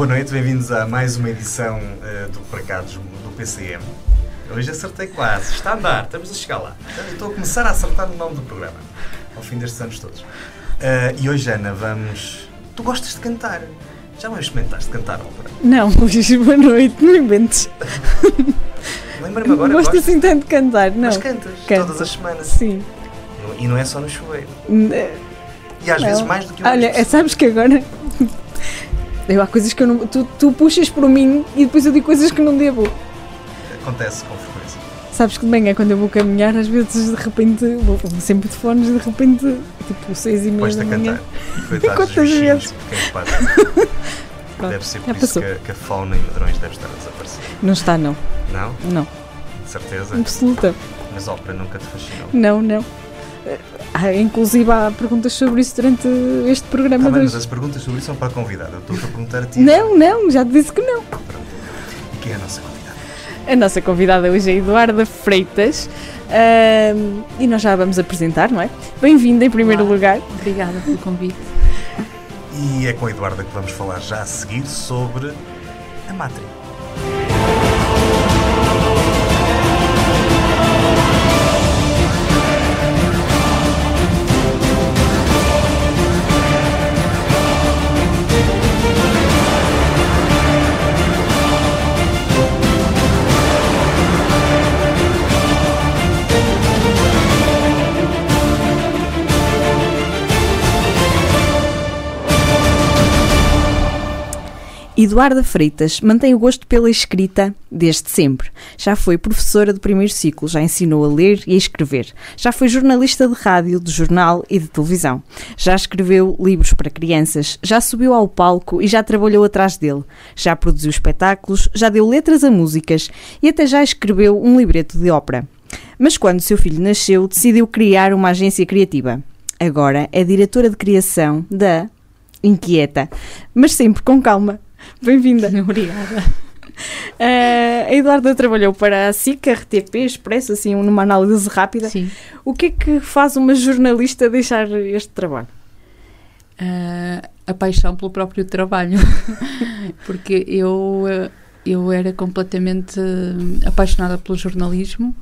Boa noite, bem-vindos a mais uma edição uh, do Precados do PCM. Hoje acertei quase, está a andar, estamos a chegar lá. estou a começar a acertar o nome do programa, ao fim destes anos todos. Uh, e hoje, Ana, vamos. Tu gostas de cantar? Já me experimentaste cantar ópera? Não, hoje boa noite, não inventes. Lembra-me agora. Gosto assim tanto de cantar, não. Mas cantas Canto. todas as semanas. Sim. E não é só no chuveiro. E às não. vezes mais do que uma Olha, vez. sabes que agora. Eu, há coisas que eu não. Tu, tu puxas por mim e depois eu digo coisas que não devo. Acontece com frequência. Sabes que de manhã, quando eu vou caminhar, às vezes de repente. Vou sempre de fones, de repente. Tipo, seis e meia da manhã. Coitados Quantas vezes? Deve ser por isso que, que, a fauna em Medrões deve estar a desaparecer. Não está, não. Não? Não. De certeza? Absoluta. Mas ópera nunca te fascinou? Não, não. Ah, inclusive há perguntas sobre isso durante este programa tá bem, mas as perguntas sobre isso são para a convidada. Eu estou a perguntar a ti. Não, não, já te disse que não. Pronto. E quem é a nossa convidada? A nossa convidada hoje é Eduarda Freitas. Uh, e nós já vamos apresentar, não é? Bem-vinda em primeiro Olá. lugar. Obrigada pelo convite. E é com a Eduarda que vamos falar já a seguir sobre a Matrix. Eduarda Freitas mantém o gosto pela escrita desde sempre. Já foi professora do primeiro ciclo, já ensinou a ler e a escrever. Já foi jornalista de rádio, de jornal e de televisão. Já escreveu livros para crianças, já subiu ao palco e já trabalhou atrás dele. Já produziu espetáculos, já deu letras a músicas e até já escreveu um libreto de ópera. Mas quando seu filho nasceu, decidiu criar uma agência criativa. Agora é diretora de criação da Inquieta, mas sempre com calma. Bem-vinda. Obrigada. Uh, a Eduarda trabalhou para a SIC, RTP, Expresso, assim, numa análise rápida. Sim. O que é que faz uma jornalista deixar este trabalho? Uh, a paixão pelo próprio trabalho. Porque eu, eu era completamente apaixonada pelo jornalismo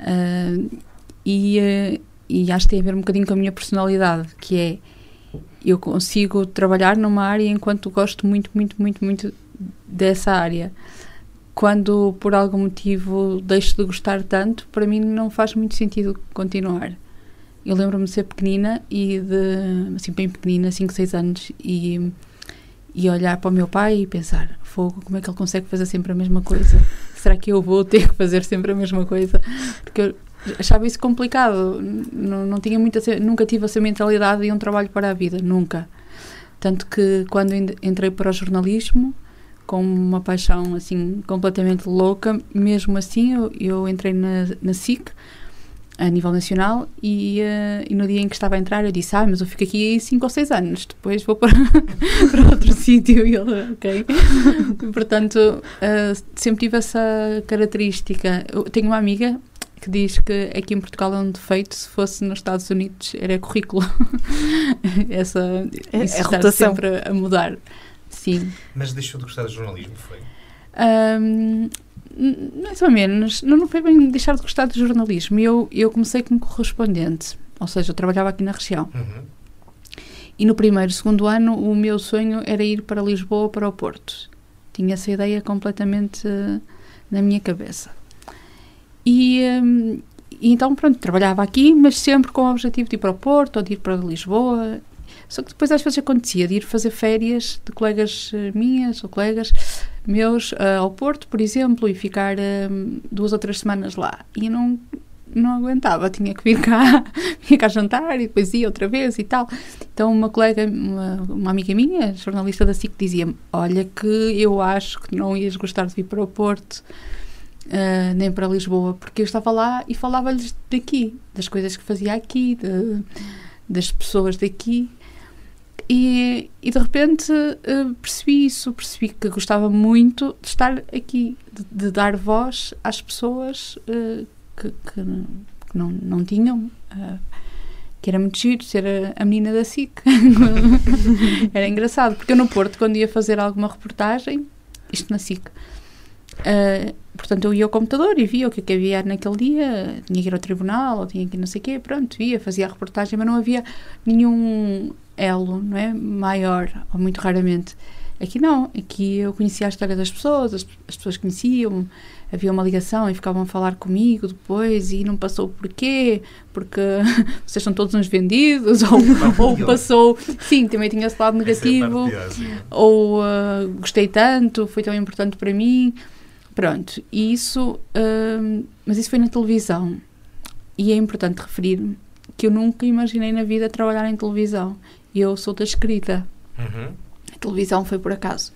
uh, e, e acho que tem a ver um bocadinho com a minha personalidade, que é eu consigo trabalhar numa área enquanto gosto muito, muito, muito, muito dessa área. Quando por algum motivo deixo de gostar tanto, para mim não faz muito sentido continuar. Eu lembro-me de ser pequenina e de, assim, bem pequenina, 5, 6 anos, e, e olhar para o meu pai e pensar: fogo, como é que ele consegue fazer sempre a mesma coisa? Será que eu vou ter que fazer sempre a mesma coisa? Porque eu achava isso complicado. Não, não tinha muita, nunca tive essa mentalidade de um trabalho para a vida, nunca. Tanto que quando entrei para o jornalismo, com uma paixão assim completamente louca, mesmo assim eu, eu entrei na, na SIC a nível nacional e, uh, e, no dia em que estava a entrar eu disse, ah, mas eu fico aqui 5 ou 6 anos, depois vou para, para outro sítio e ele, ok. Portanto, uh, sempre tive essa característica. Eu tenho uma amiga que diz que aqui em Portugal é um defeito, se fosse nos Estados Unidos era currículo. Essa, é, isso é está sempre a mudar. Sim. Mas deixou de gostar de jornalismo, foi? Um, mais ou menos. Não, não foi bem deixar de gostar de jornalismo. Eu, eu comecei como correspondente, ou seja, eu trabalhava aqui na região. Uhum. E no primeiro, segundo ano, o meu sonho era ir para Lisboa, para o Porto. Tinha essa ideia completamente uh, na minha cabeça. E, um, e então, pronto, trabalhava aqui, mas sempre com o objetivo de ir para o Porto ou de ir para Lisboa. Só que depois às vezes acontecia de ir fazer férias de colegas eh, minhas ou colegas meus uh, ao Porto, por exemplo, e ficar uh, duas ou três semanas lá. E não, não aguentava, tinha que vir cá, vinha cá jantar e depois ia outra vez e tal. Então uma colega, uma, uma amiga minha, jornalista da SIC, dizia-me, olha que eu acho que não ias gostar de vir para o Porto, uh, nem para Lisboa, porque eu estava lá e falava-lhes daqui, das coisas que fazia aqui, de, das pessoas daqui. E, e de repente uh, percebi isso, percebi que gostava muito de estar aqui, de, de dar voz às pessoas uh, que, que, que, não, não tinham. que era muito giro ser a, a menina da SIC. era engraçado, porque eu no Porto, quando ia fazer alguma reportagem, isto na SIC, uh, portanto eu ia ao computador e via o que, é que havia naquele dia, tinha que ir ao tribunal, ou tinha que ir não sei o quê, pronto, ia, fazia a reportagem, mas não havia nenhum elo, não é, maior, ou muito raramente. Aqui não, aqui eu conhecia a história das pessoas, as, as pessoas conheciam, havia uma ligação e ficavam a falar comigo depois e não passou porquê, porque vocês são todos uns vendidos, ou, ou passou, sim, também tinha esse lado é negativo, ou uh, gostei tanto, foi tão importante para mim, pronto, e isso, uh, mas isso foi na televisão, e é importante referir que eu nunca imaginei na vida trabalhar em televisão, eu sou da escrita. Uhum a televisão foi por acaso.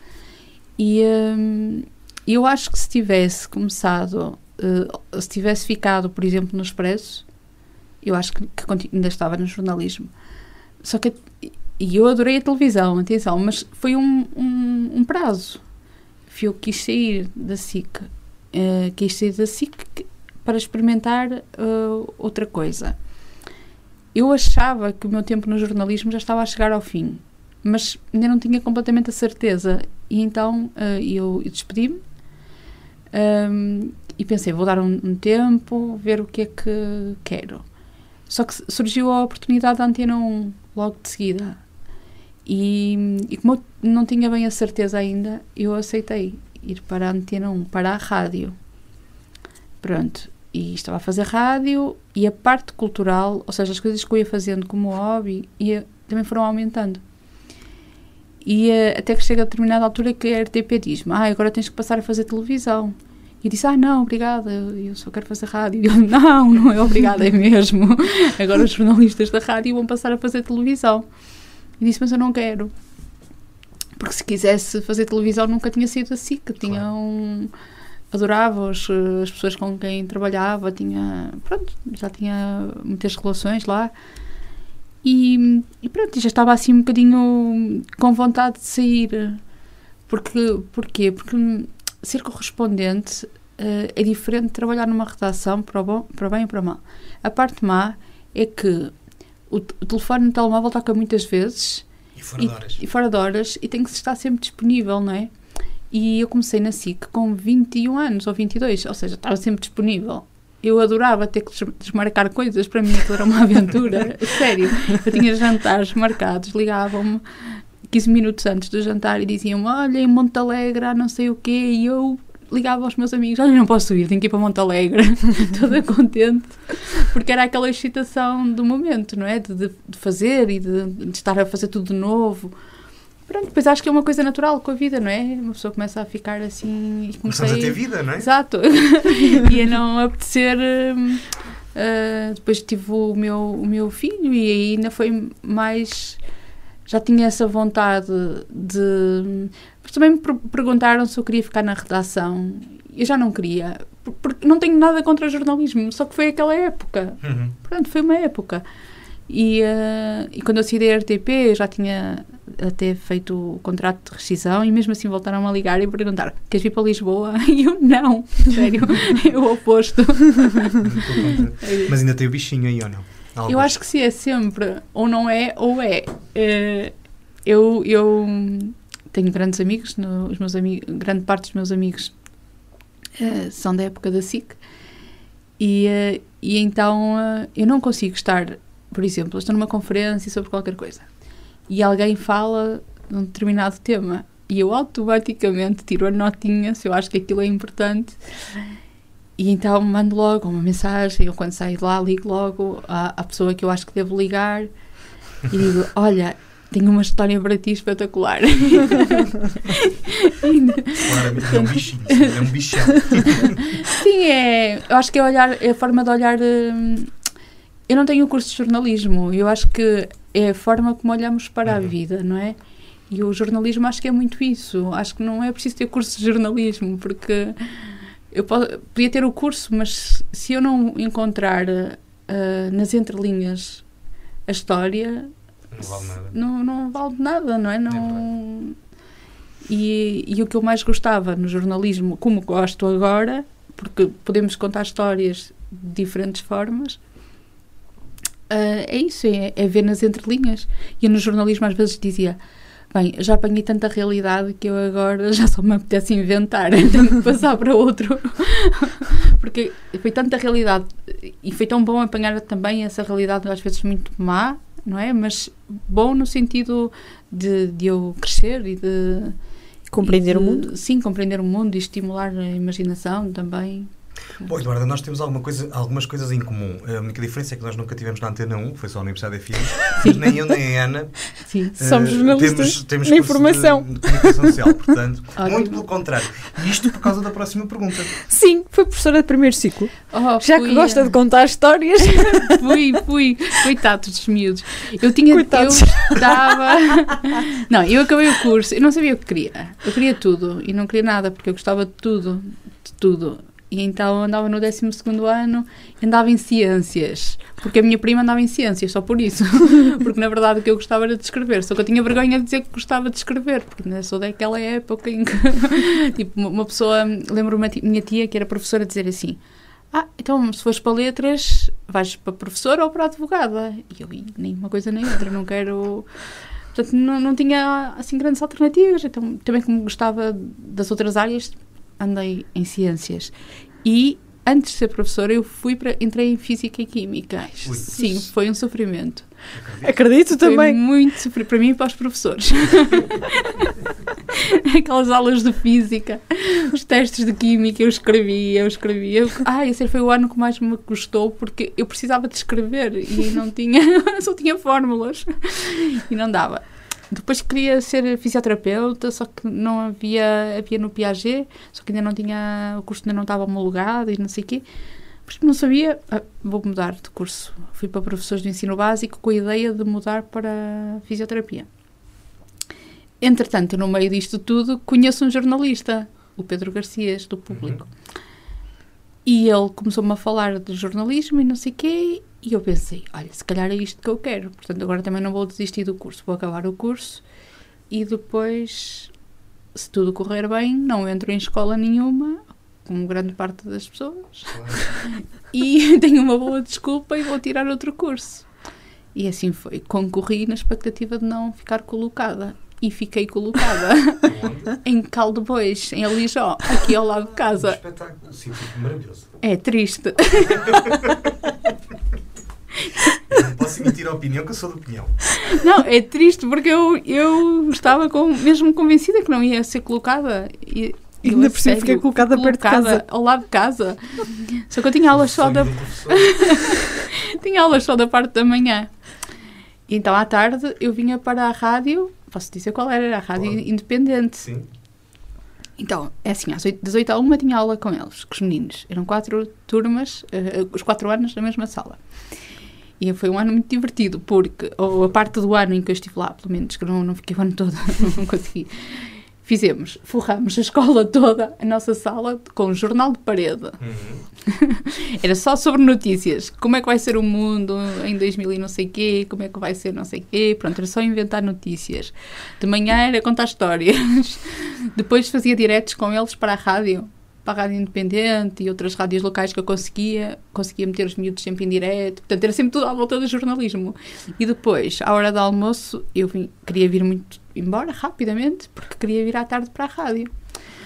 E hum, eu acho que se tivesse começado, uh, se tivesse ficado, por exemplo, no Expresso, eu acho que, que ainda estava no jornalismo. Só que e eu adorei a televisão, atenção, mas foi um, um, um prazo. Eu quis sair da SIC, uh, quis sair da SIC para experimentar uh, outra coisa. Eu achava que o meu tempo no jornalismo já estava a chegar ao fim mas ainda não tinha completamente a certeza. E então uh, eu, eu despedi-me um, ehm, e pensei, vou dar um, um, tempo, ver o que é que quero. Só que surgiu a oportunidade da Antena 1 logo de seguida. E, e como eu não tinha bem a certeza ainda, eu aceitei ir para a Antena 1, para a rádio. Pronto. E estava a fazer rádio e a parte cultural, ou seja, as coisas que eu ia fazendo como hobby, ia, também foram aumentando. E uh, até que chega a determinada altura que a RTP diz-me: Ah, agora tens que passar a fazer televisão. E eu disse: Ah, não, obrigada, eu só quero fazer rádio. E eu: Não, não é obrigada, é mesmo. Agora os jornalistas da rádio vão passar a fazer televisão. E disse: Mas eu não quero. Porque se quisesse fazer televisão nunca tinha sido assim, que tinha claro. um adorava os, as pessoas com quem trabalhava, tinha, pronto, já tinha muitas relações lá. E, e pronto, já estava assim um bocadinho com vontade de sair. Porque, porquê? Porque ser correspondente uh, é diferente de trabalhar numa redação para o, bom, para bem e para mal. A parte má é que o, o telefone no telemóvel toca muitas vezes. E fora e, de horas. E fora de horas. E tem que estar sempre disponível, não é? E eu comecei na SIC com 21 anos ou 22, ou seja, estava sempre disponível eu adorava ter que desmarcar coisas, para mim aquilo era uma aventura, sério. Eu tinha jantares marcados, ligavam-me 15 minutos antes do jantar e diziam-me: Olha, em Monte Alegre, não sei o quê, e eu ligava aos meus amigos: Olha, não posso ir, tenho que ir para Monte Alegre, toda contente, porque era aquela excitação do momento, não é? De, de, fazer e de, de estar a fazer tudo de novo. Pronto, depois acho que é uma coisa natural com a vida, não é? Uma pessoa começa a ficar assim. E Começamos a ter vida, não é? Exato. e a não apetecer. Uh, depois tive o meu, o meu filho e aí ainda foi mais. Já tinha essa vontade de. Mas também me perguntaram se eu queria ficar na redação. Eu já não queria. Porque não tenho nada contra jornalismo, só que foi aquela época. Uhum. Pronto, foi uma época. E, uh, e quando eu saí da RTP, eu já tinha até feito o contrato de rescisão e mesmo assim voltaram a ligar e perguntar queres vir para Lisboa? E eu, não, sério, é o oposto. Mas ainda tem o bichinho aí ou não? Alguns. Eu acho que se é sempre, ou não é, ou é. Uh, eu, eu tenho grandes amigos, no, os meus amigos, grande parte dos meus amigos uh, são da época da SIC e, uh, e então eu não consigo estar por exemplo, estou numa conferência sobre qualquer coisa e alguém fala de um determinado tema e eu automaticamente tiro a notinha se eu acho que aquilo é importante e então mando logo uma mensagem ou quando saio de lá ligo logo à, à pessoa que eu acho que devo ligar e digo, olha, tenho uma história para ti espetacular. Claramente é um bichinho, é um bichão. Sim, é, eu acho que é, olhar, é a forma de olhar hum, eu não tenho curso de jornalismo, eu acho que é a forma como olhamos para a uhum. vida, não é? E o jornalismo acho que é muito isso. Acho que não é preciso ter curso de jornalismo, porque eu podia ter o curso, mas se eu não encontrar uh, nas entrelinhas a história, não vale nada. Não, não vale nada, não é? Não... E, e o que eu mais gostava no jornalismo, como gosto agora, porque podemos contar histórias de diferentes formas, Uh, é isso, é, é, ver nas entrelinhas. E eu no jornalismo às vezes dizia: Bem, já apanhei tanta realidade que eu agora já só me apetece inventar, tenho que passar para outro. Porque foi tanta realidade e foi tão bom apanhar também essa realidade, às vezes muito má, não é? Mas bom no sentido de, de eu crescer e de. Compreender e de, o mundo? Sim, compreender o mundo e estimular a imaginação também. Bom, Eduardo, nós temos alguma coisa, algumas coisas em comum. A única diferença é que nós nunca tivemos na Antena 1, foi só a Universidade FM, mas nem eu nem a Ana Sim. Somos uh, jornalistas temos, temos na informação. De, de comunicação social, portanto, Ótimo. muito pelo contrário. E isto por causa da próxima pergunta. Sim, foi professora de primeiro ciclo. Oh, Já fui, que gosta eh, de contar histórias. Fui, fui. Coitados dos miúdos. Eu tinha. Coitados. Eu estava. Não, eu acabei o curso, eu não sabia o que queria. Eu queria tudo e não queria nada porque eu gostava de tudo. De tudo. E então andava no 12 ano, andava em ciências. Porque a minha prima andava em ciências, só por isso. Porque na verdade o que eu gostava era de escrever. Só que eu tinha vergonha de dizer que gostava de escrever. Porque ainda sou daquela época em que. tipo, uma- pessoa. Lembro-me a ti- minha tia, que era professora, dizer assim: Ah, então se fores para letras, vais para professora ou para advogada? E eu, "Ih, nem uma coisa nem outra, não quero. Portanto, não, não tinha assim grandes alternativas. Então, também como gostava das outras áreas, andei em ciências. E antes de ser professora, eu fui para, entrei em física e química. Ui. Sim, foi um sofrimento. Acredito Foi também. muito sofrimento para mim e para os professores. Aquelas aulas de física, os testes de química, eu escrevia, eu escrevia. Ah, esse foi o ano que mais me custou porque eu precisava de escrever e não tinha, só tinha fórmulas e não dava. Depois queria ser fisioterapeuta, só que não havia, havia no Piaget, só que ainda não tinha, o curso ainda não estava homologado e não sei o quê. Porque não sabia, ah, vou mudar de curso. Fui para professores de ensino básico com a ideia de mudar para fisioterapia. Entretanto, no meio disto tudo, conheço um jornalista, o Pedro Garcias, do Público. E ele começou-me a falar de jornalismo e não sei o quê, e eu pensei, olha, se calhar é isto que eu quero. Portanto, agora também não vou desistir do curso, vou acabar o curso e depois, se tudo correr bem, não entro em escola nenhuma, como grande parte das pessoas, e tenho uma boa desculpa e vou tirar outro curso. E assim foi. Concorri na expectativa de não ficar colocada. E fiquei colocada em Caldebois, em Alijó, aqui ao lado de Um casa. espetáculo, sim, maravilhoso. É triste. Eu não posso emitir a opinião que eu sou de opinião. Não, é triste porque eu, eu estava com, mesmo convencida que não ia ser colocada. E, eu, Ainda por cima fiquei colocada perto de colocada casa. Ao lado de casa. Só que eu tinha aulas só da, tinha aulas só da parte da manhã. E então à tarde eu vinha para a rádio, posso dizer qual era, era a rádio Pode. independente. Sim. Então, é assim, às 8, das 8 à 1 tinha aula com eles, com os meninos. Eram quatro turmas, eh, os quatro anos na mesma sala. E foi um ano muito divertido, porque ou a parte do ano em que eu estive lá, pelo menos, que não, não fiquei o ano todo, não consegui. Fizemos, forramos a escola toda, a nossa sala, com um jornal de parede. Uhum. Era só sobre notícias. Como é que vai ser o mundo em 2000 e não sei quê, como é que vai ser não sei quê. Pronto, era só inventar notícias. De manhã era contar histórias. Depois fazia diretos com eles para a rádio, para a Rádio Independente e outras rádios locais que eu conseguia. Conseguia meter os miúdos sempre em direto. Portanto, era sempre tudo à volta do jornalismo. E depois, à hora do almoço, eu vim- queria vir muito embora rapidamente, porque queria vir à tarde para a rádio.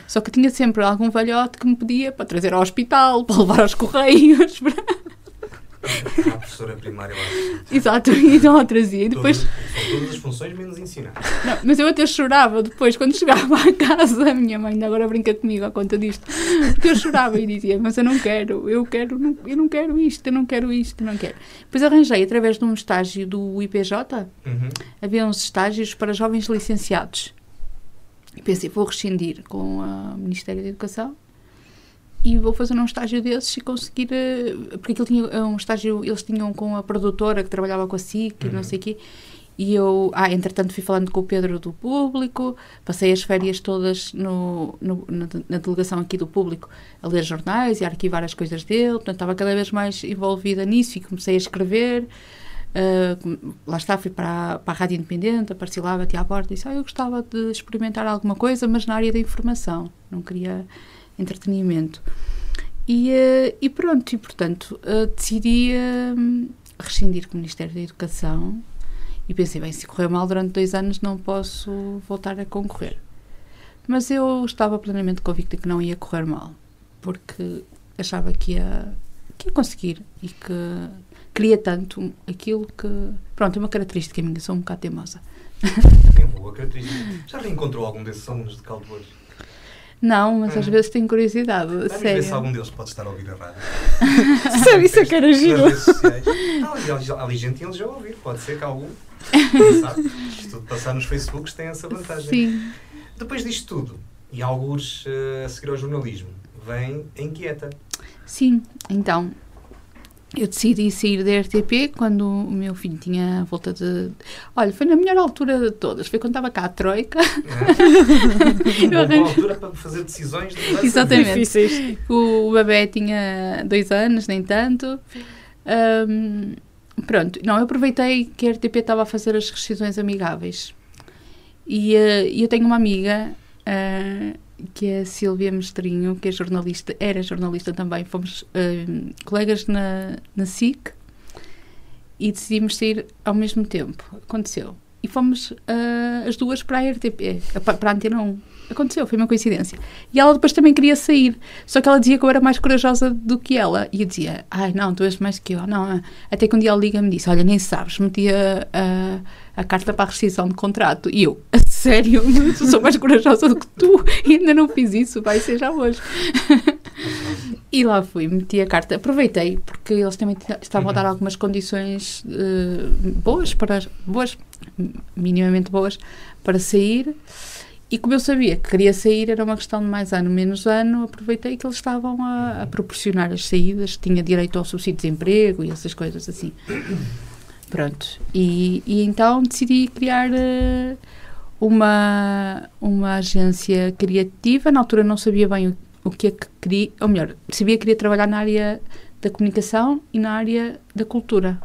Só que tinha sempre algum velhote que me pedia para trazer ao hospital, para levar aos correios. para- Uma professora primária lá. Exato, e então lá trazia. E depois, Todas, são todas as funções menos ensinar. não, mas eu até chorava depois, quando chegava à casa, a minha mãe ainda agora brinca comigo à conta disto, porque eu chorava e dizia, mas eu não quero, eu quero, não- eu não quero isto, eu não quero isto, eu não quero. Depois arranjei, através de um estágio do IPJ, Uhum. havia uns estágios para jovens licenciados. E pensei, vou rescindir com o Ministério da Educação e vou fazer um estágio desses e conseguir. eh, Porque aquilo tinha eh, um estágio, eles tinham com a produtora que trabalhava com a SIC e não Uhum. sei o quê. E eu, ah, entretanto, fui falando com o Pedro do Público, passei as férias todas no, no- na, na delegação aqui do Público a ler jornais e a arquivar as coisas dele, portanto, estava cada vez mais envolvida nisso e comecei a escrever. Uh, lá está, fui para a, para a Rádio Independente, apareci lá, bati à porta e disse: ah, Eu gostava de experimentar alguma coisa, mas na área da informação, não queria entretenimento. E, uh, e pronto, e portanto, uh, decidi uh, rescindir com o Ministério da Educação e pensei, bem, se correr mal durante dois anos não posso voltar a concorrer. Mas eu estava plenamente convicta que não ia correr mal, porque achava que ia, que ia conseguir e que queria tanto aquilo que. Pronto, é uma característica minha, sou um bocado teimosa. É boa característica. Já reencontrou algum desses alunos de caldo hoje? Não, mas Ah. às vezes tenho curiosidade, Vamos ver sério. se algum deles pode estar a ouvir a rádio. Sabe, isso é que era giro. Não, ali, gente eles já ouvir. Pode ser que algum. Isto tudo passar nos Facebooks tem essa vantagem. Sim. Depois disto tudo, e alguns eh, a seguir ao jornalismo, vem a inquieta. Sim, então eu decidi sair da RTP quando o meu filho tinha a volta de. Olha, foi na melhor altura de todas, foi quando estava cá a Troika. É? Uma boa arranjo- altura para fazer decisões de Exatamente. Difíceis. O bebê tinha dois anos, nem tanto. Ahm, pronto, não, eu aproveitei que a RTP estava a fazer as rescisões amigáveis. E eh, eu tenho uma amiga, ah, que é a Silvia Mestrinho, que é jornalista, era jornalista também, fomos ahm, colegas na, na SIC e decidimos sair ao mesmo tempo. Aconteceu. E fomos ah, as duas para a RTP, para a Antena 1. Aconteceu, foi uma coincidência. E ela depois também queria sair. Só que ela dizia que eu era mais corajosa do que ela. E eu dizia, ai não, tu és mais que eu. Não, ah." até que um dia ela liga-me e disse, olha, nem sabes, meti a, a, a carta para a rescisão de contrato. E eu, a sério, eu sou mais corajosa do que tu. E ainda não fiz isso, vai ser já hoje. E lá fui, meti a carta. Aproveitei, porque eles também estavam a dar algumas condições eh, boas para boas, minimamente boas, para sair. E como eu sabia que queria sair, era uma questão de mais ano, menos ano, aproveitei que eles estavam a, a proporcionar as saídas, tinha direito ao subsídio de desemprego e essas coisas assim. Pronto. E, e então decidi criar eh, uma, uma agência criativa. Na altura não sabia bem o, o que é que queria, ou melhor, sabia que queria trabalhar na área da comunicação e na área da cultura.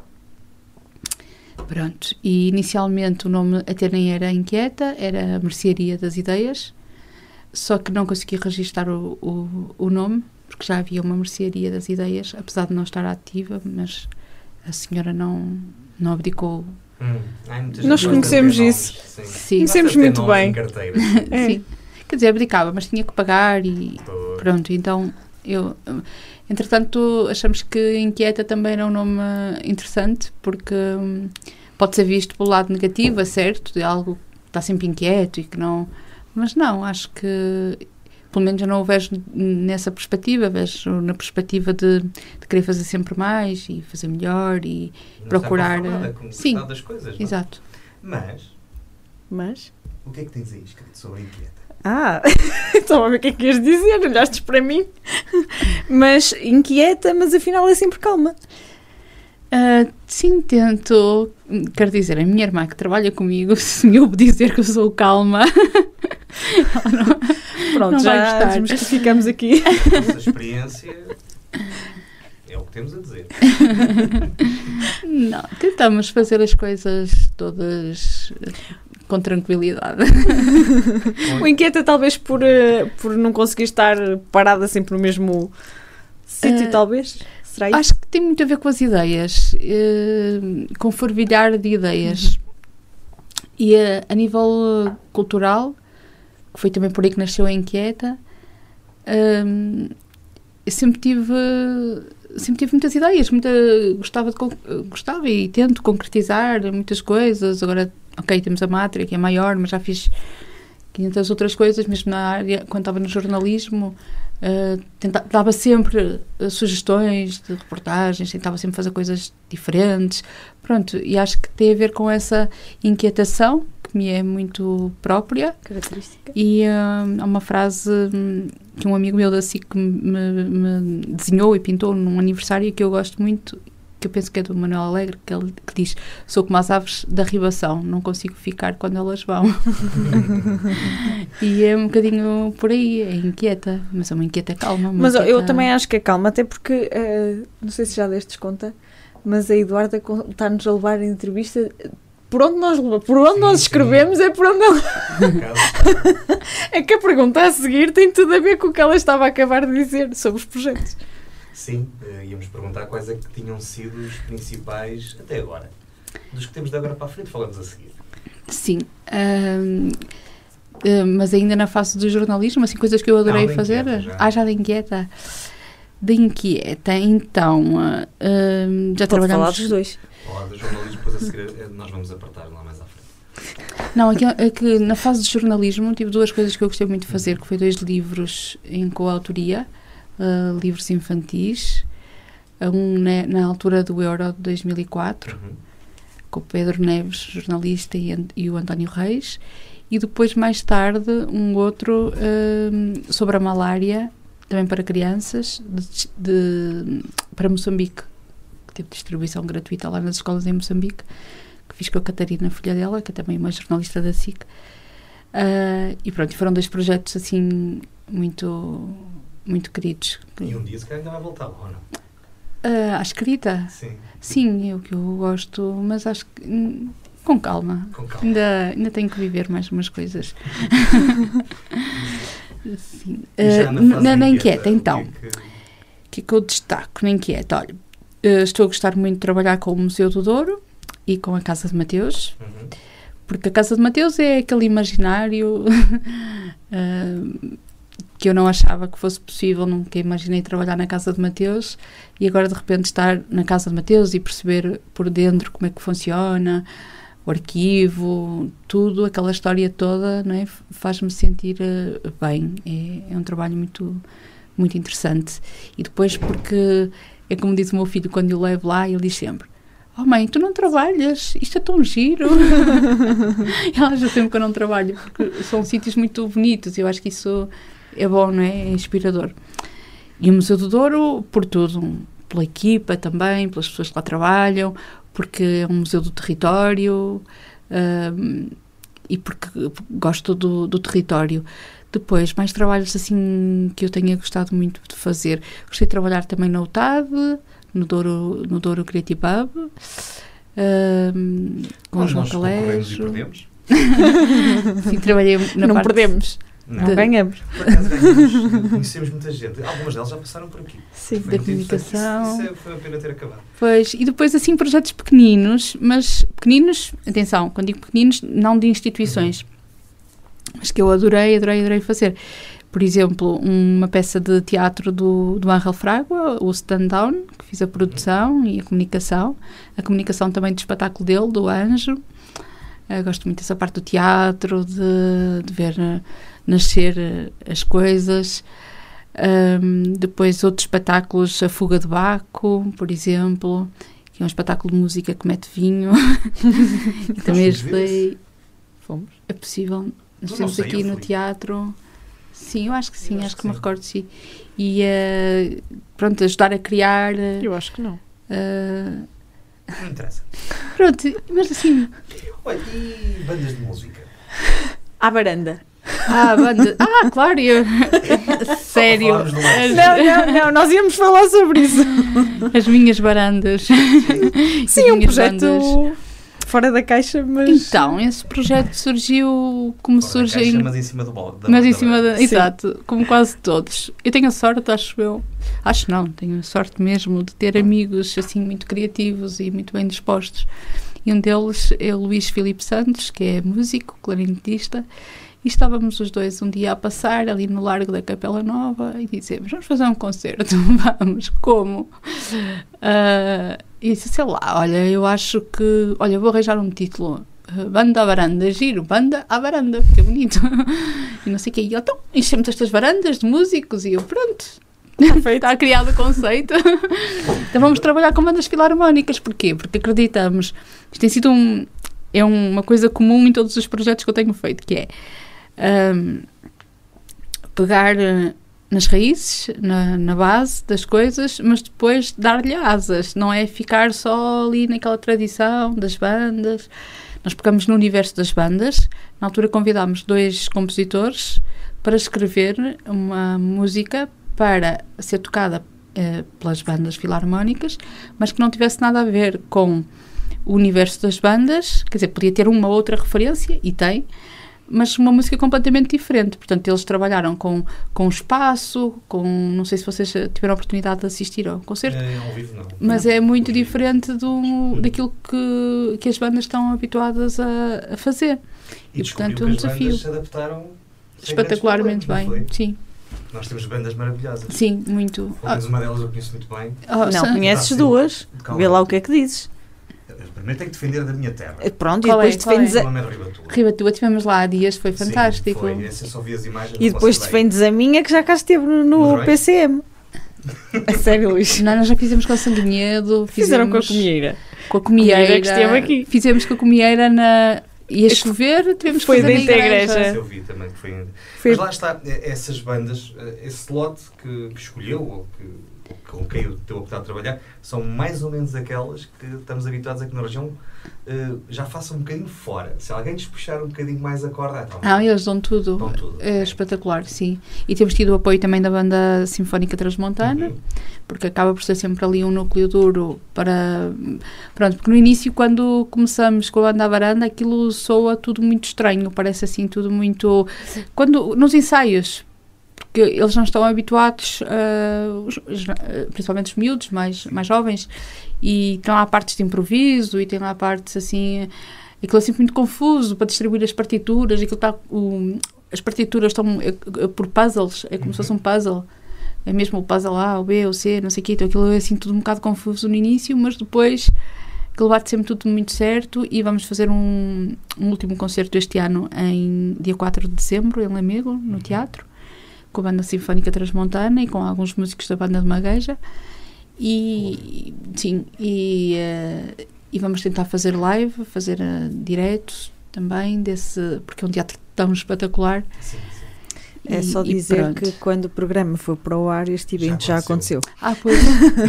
Pronto, e inicialmente o nome até nem era Inquieta, era a Mercearia das Ideias, só que não consegui registar o, o, o nome, porque já havia uma Mercearia das Ideias, apesar de não estar ativa, mas a senhora não, não abdicou. Hum, Nós conhecemos isso. nomes, sim. Sim, Conhecemos muito bem. É. sim. Quer dizer, abdicava, mas tinha que pagar e Pois. pronto, então eu... Entretanto, achamos que Inquieta também era um nome interessante, porque hum, pode ser visto pelo lado negativo, é certo, de algo que está sempre inquieto e que não... Mas não, acho que pelo menos eu não o vejo nessa perspectiva, vejo na perspectiva de, de querer fazer sempre mais e fazer melhor e Não procurar, está conformada eh, com o sim. das coisas. não é? exato. Mas, Mas. o que é que tens aí escrito sobre a inquieta? Ah, estava a ver o que é que ias dizer, olhaste para mim. Mas inquieta, mas afinal é sempre calma. Ah, sim, tento. Quero dizer, a minha irmã que trabalha comigo, se me ouve dizer que eu sou calma, Pronto, Não já desmistificamos aqui. Essa experiência é o que temos a dizer. não, tentamos fazer as coisas todas com tranquilidade. O inquieta talvez por, eh, por não conseguir estar parada sempre no mesmo sítio, Eh, talvez. Será isso? Acho que tem muito a ver com as ideias, eh, com fervilhar de ideias. E eh, a nível cultural, que foi também por aí que nasceu a Inquieta, eu sempre tive, sempre tive muitas ideias, muita, gostava, de, gostava e tento concretizar muitas coisas. Agora, ok, temos a Mátria, que é maior, mas já fiz 500 outras coisas, mesmo na área, quando estava no jornalismo, Uh, tenta- dava sempre uh, sugestões de reportagens, tentava sempre fazer coisas diferentes. Pronto, e acho que tem a ver com essa inquietação que me é muito própria. Característica. E uh, há uma frase hum, que um amigo meu da SIC me, me desenhou e pintou num aniversário que eu gosto muito, que eu penso que é do Manuel Alegre, que ele que diz: Sou como as aves da ribação, não consigo ficar quando elas vão. e é um bocadinho por aí, é inquieta, mas é uma inquieta calma. uma Mas eu inquieta- também acho que é calma, até porque, eh, não sei se já destes conta, mas a Eduarda está-nos a levar a entrevista. Por onde nós, por onde Sim, nós sim. escrevemos é por onde ela. É que a pergunta a seguir tem tudo a ver com o que ela estava a acabar de dizer sobre os projetos. Sim, uh, íamos perguntar quais é que tinham sido os principais até agora. Dos que temos de agora para a frente, falamos a seguir. Sim. Uh, mas ainda na fase do jornalismo, assim, coisas que eu adorei fazer. Inquieta, já. Ah, já de inquieta. De inquieta, então. Uh, já Pode trabalhamos. falar dos dois. Falar do jornalismo, depois a seguir eh, nós vamos apertar lá mais à frente. Não, é que, é na fase de jornalismo tive duas coisas que eu gostei muito de fazer, que foi dois livros em coautoria, uh, livros infantis, um na, na, altura do Euro de 2004, uhum. com o Pedro Neves, jornalista, e, e o António Reis, e depois, mais tarde, um outro uh, sobre a malária, também para crianças, de, de, para Moçambique, que teve distribuição gratuita lá nas escolas em Moçambique, que fiz com a Catarina, filha dela, que é também uma jornalista da SIC. Uh, e pronto, foram dois projetos assim muito, muito queridos. E um dia se calhar ainda vai voltar, ou não? Uh, à escrita? Sim. Sim, é o que eu gosto, mas acho que hum, com calma. Com calma. Ainda, ainda tenho que viver mais umas coisas. Sim. Uh, na, na inquieta, então. O que, é que... que, é que eu destaco na inquieta? Olha, uh, estou a gostar muito de trabalhar com o Museu do Douro e com a Casa de Mateus. Uhum. Porque a Casa de Mateus é aquele imaginário uh, que eu não achava que fosse possível, nunca imaginei trabalhar na Casa de Mateus e agora de repente estar na Casa de Mateus e perceber por dentro como é que funciona, o arquivo, tudo, aquela história toda, não é? Faz-me sentir uh, bem. É, é, um trabalho muito, muito interessante. E depois, porque é como diz o meu filho, quando eu levo lá, ele diz sempre: Oh mãe, tu não trabalhas, isto é tão giro. Ela acha sempre que eu não trabalho, porque são sítios muito bonitos e eu acho que isso é bom, não é? É inspirador. E o Museu do Douro, por tudo, pela equipa também, pelas pessoas que lá trabalham, porque é um museu do território um, e porque gosto do, do, território. Depois, mais trabalhos assim que eu tenha gostado muito de fazer. Gostei de trabalhar também na UTAD, no Douro, no Douro Creative Hub, um, com Mas o João Calejo. Sim, trabalhei na Não parte, perdemos. Não, de... ganhamos. Por acaso ganhamos. Conhecemos muita gente. Algumas delas já passaram por aqui. Sim, da comunicação. Isso, isso é, foi a pena ter acabado. Pois, e depois assim projetos pequeninos, mas pequeninos, atenção, quando digo pequeninos, não de instituições, uhum. mas que eu adorei, adorei, adorei fazer. Por exemplo, uma peça de teatro do, do Angel Fragua, o Stand Down, que fiz a produção uhum. e a comunicação. A comunicação também do espetáculo dele, do Anjo. Eu gosto muito dessa parte do teatro, de, de ver nascer eh, as coisas. Um, depois outros espetáculos, a Fuga de Baco, por exemplo, que é um espetáculo de música que mete vinho. e também ajudei. Fomos. É possível. Nós temos aqui no teatro. Sim, eu acho que sim, acho, acho, que, que me recordo, sim. E uh, pronto, ajudar a criar. Uh, eu acho que não. Uh, não interessa. Pronto, mas assim. Olha, e bandas de música? À varanda. Ah, banda. Ah, claro, eu... sério. As... Não, não, não, nós íamos falar sobre isso. As minhas barandas. Sim, um projeto bandas. fora da caixa, mas. Então, esse projeto surgiu como fora surge. Caixa, em... Mas em cima do bolo. Mas em cima da. Exato, como quase todos. Eu tenho a sorte, acho eu. Acho não, tenho a sorte mesmo de ter amigos assim muito criativos e muito bem dispostos. E um deles é o Luís Filipe Santos, que é músico, clarinetista e estávamos os dois um dia a passar ali no Largo da Capela Nova e dizemos: Vamos fazer um concerto. vamos, como? Uh, e disse: Sei lá, olha, eu acho que. Olha, vou arranjar um título. Banda à varanda, giro, banda à varanda, fica bonito. e não sei o que. E eu, então, enchemos estas varandas de músicos e eu, pronto, Está criado o conceito. então vamos trabalhar com bandas filarmónicas. Porquê? Porque acreditamos. Isto tem sido um, é uma coisa comum em todos os projetos que eu tenho feito, que é um, pegar eh, nas raízes, na, na, base das coisas, mas depois dar-lhe asas, não é ficar só ali naquela tradição das bandas. Nós pegamos no universo das bandas, na altura convidámos dois compositores para escrever uma música para ser tocada eh, pelas bandas filarmónicas, mas que não tivesse nada a ver com o universo das bandas, quer dizer, podia ter uma outra referência, e tem, mas uma música completamente diferente. Portanto, eles trabalharam com, com espaço, com. Não sei se vocês tiveram a oportunidade de assistir ao concerto, É, ao vivo não. mas é muito diferente do, daquilo que, que as bandas estão habituadas a, a fazer. E, e, portanto, que um as desafio. bandas se adaptaram Espetacularmente bem. não Sim? Nós temos bandas maravilhosas. sim, muito. Pelo menos uma delas eu conheço muito bem. Ah, Não, Sam- conheces sim. duas. Vê lá o que é que dizes. Primeiro tenho que defender da minha terra. Pronto, Qual e é? depois é? defendes a, Pelo menos Ribatua. Ribatua, tivemos lá há dias, foi Sim, fantástico. foi. Esse eu só vi as imagens. e depois defendes a minha que já cá esteve no, no? PCM. A sério, Luís. Não, nós já fizemos com a Sanguinhedo, Fizeram com a comieira. com a comieira, Comieira que esteve aqui. Fizemos com a comieira na. Ia chover, tivemos que Foi fazer na dentro da igreja. igreja. Eu vi também. que Foi... Foi- Mas lá está, eh, essas bandas, eh, esse lote que, que escolheu, ou que, com quem eu teve a oportunidade de trabalhar, são mais ou menos aquelas que estamos habituados aqui na região, eh, já façam um bocadinho fora. Se alguém lhes puxar um bocadinho mais a corda, então, Ah, eles dão tudo. dão tudo. É espetacular, sim. E temos tido o apoio também da Banda Sinfónica Transmontana, Uhum. porque acaba por ser sempre ali um núcleo duro para. Pronto, porque no início, quando começamos com a banda à varanda, aquilo soa tudo muito estranho, parece assim tudo muito. Quando, nos ensaios, porque eles não estão habituados, ah, os- ah, principalmente os miúdos, mais, mais jovens, e tem lá partes de improviso e tem lá partes assim. Aquilo é sempre muito confuso para distribuir as partituras, aquilo está. O, as partituras estão é, é por puzzles, é como se fosse um puzzle. É mesmo o puzzle A, o B, o C, não sei o quê. Então aquilo é assim tudo um bocado confuso no início, mas depois aquilo bate sempre tudo muito certo e vamos fazer um, um último concerto este ano em dia 4 de dezembro, em Lamego, no teatro, com a Banda Sinfónica Transmontana e com alguns músicos da Banda de Magueja. E, sim, e, eh, e vamos tentar fazer live, fazer eh, diretos também, desse, porque é um teatro tão espetacular. Sim. É E- só dizer que quando o programa for para o ar, este Já evento já aconteceu. Ah, pois,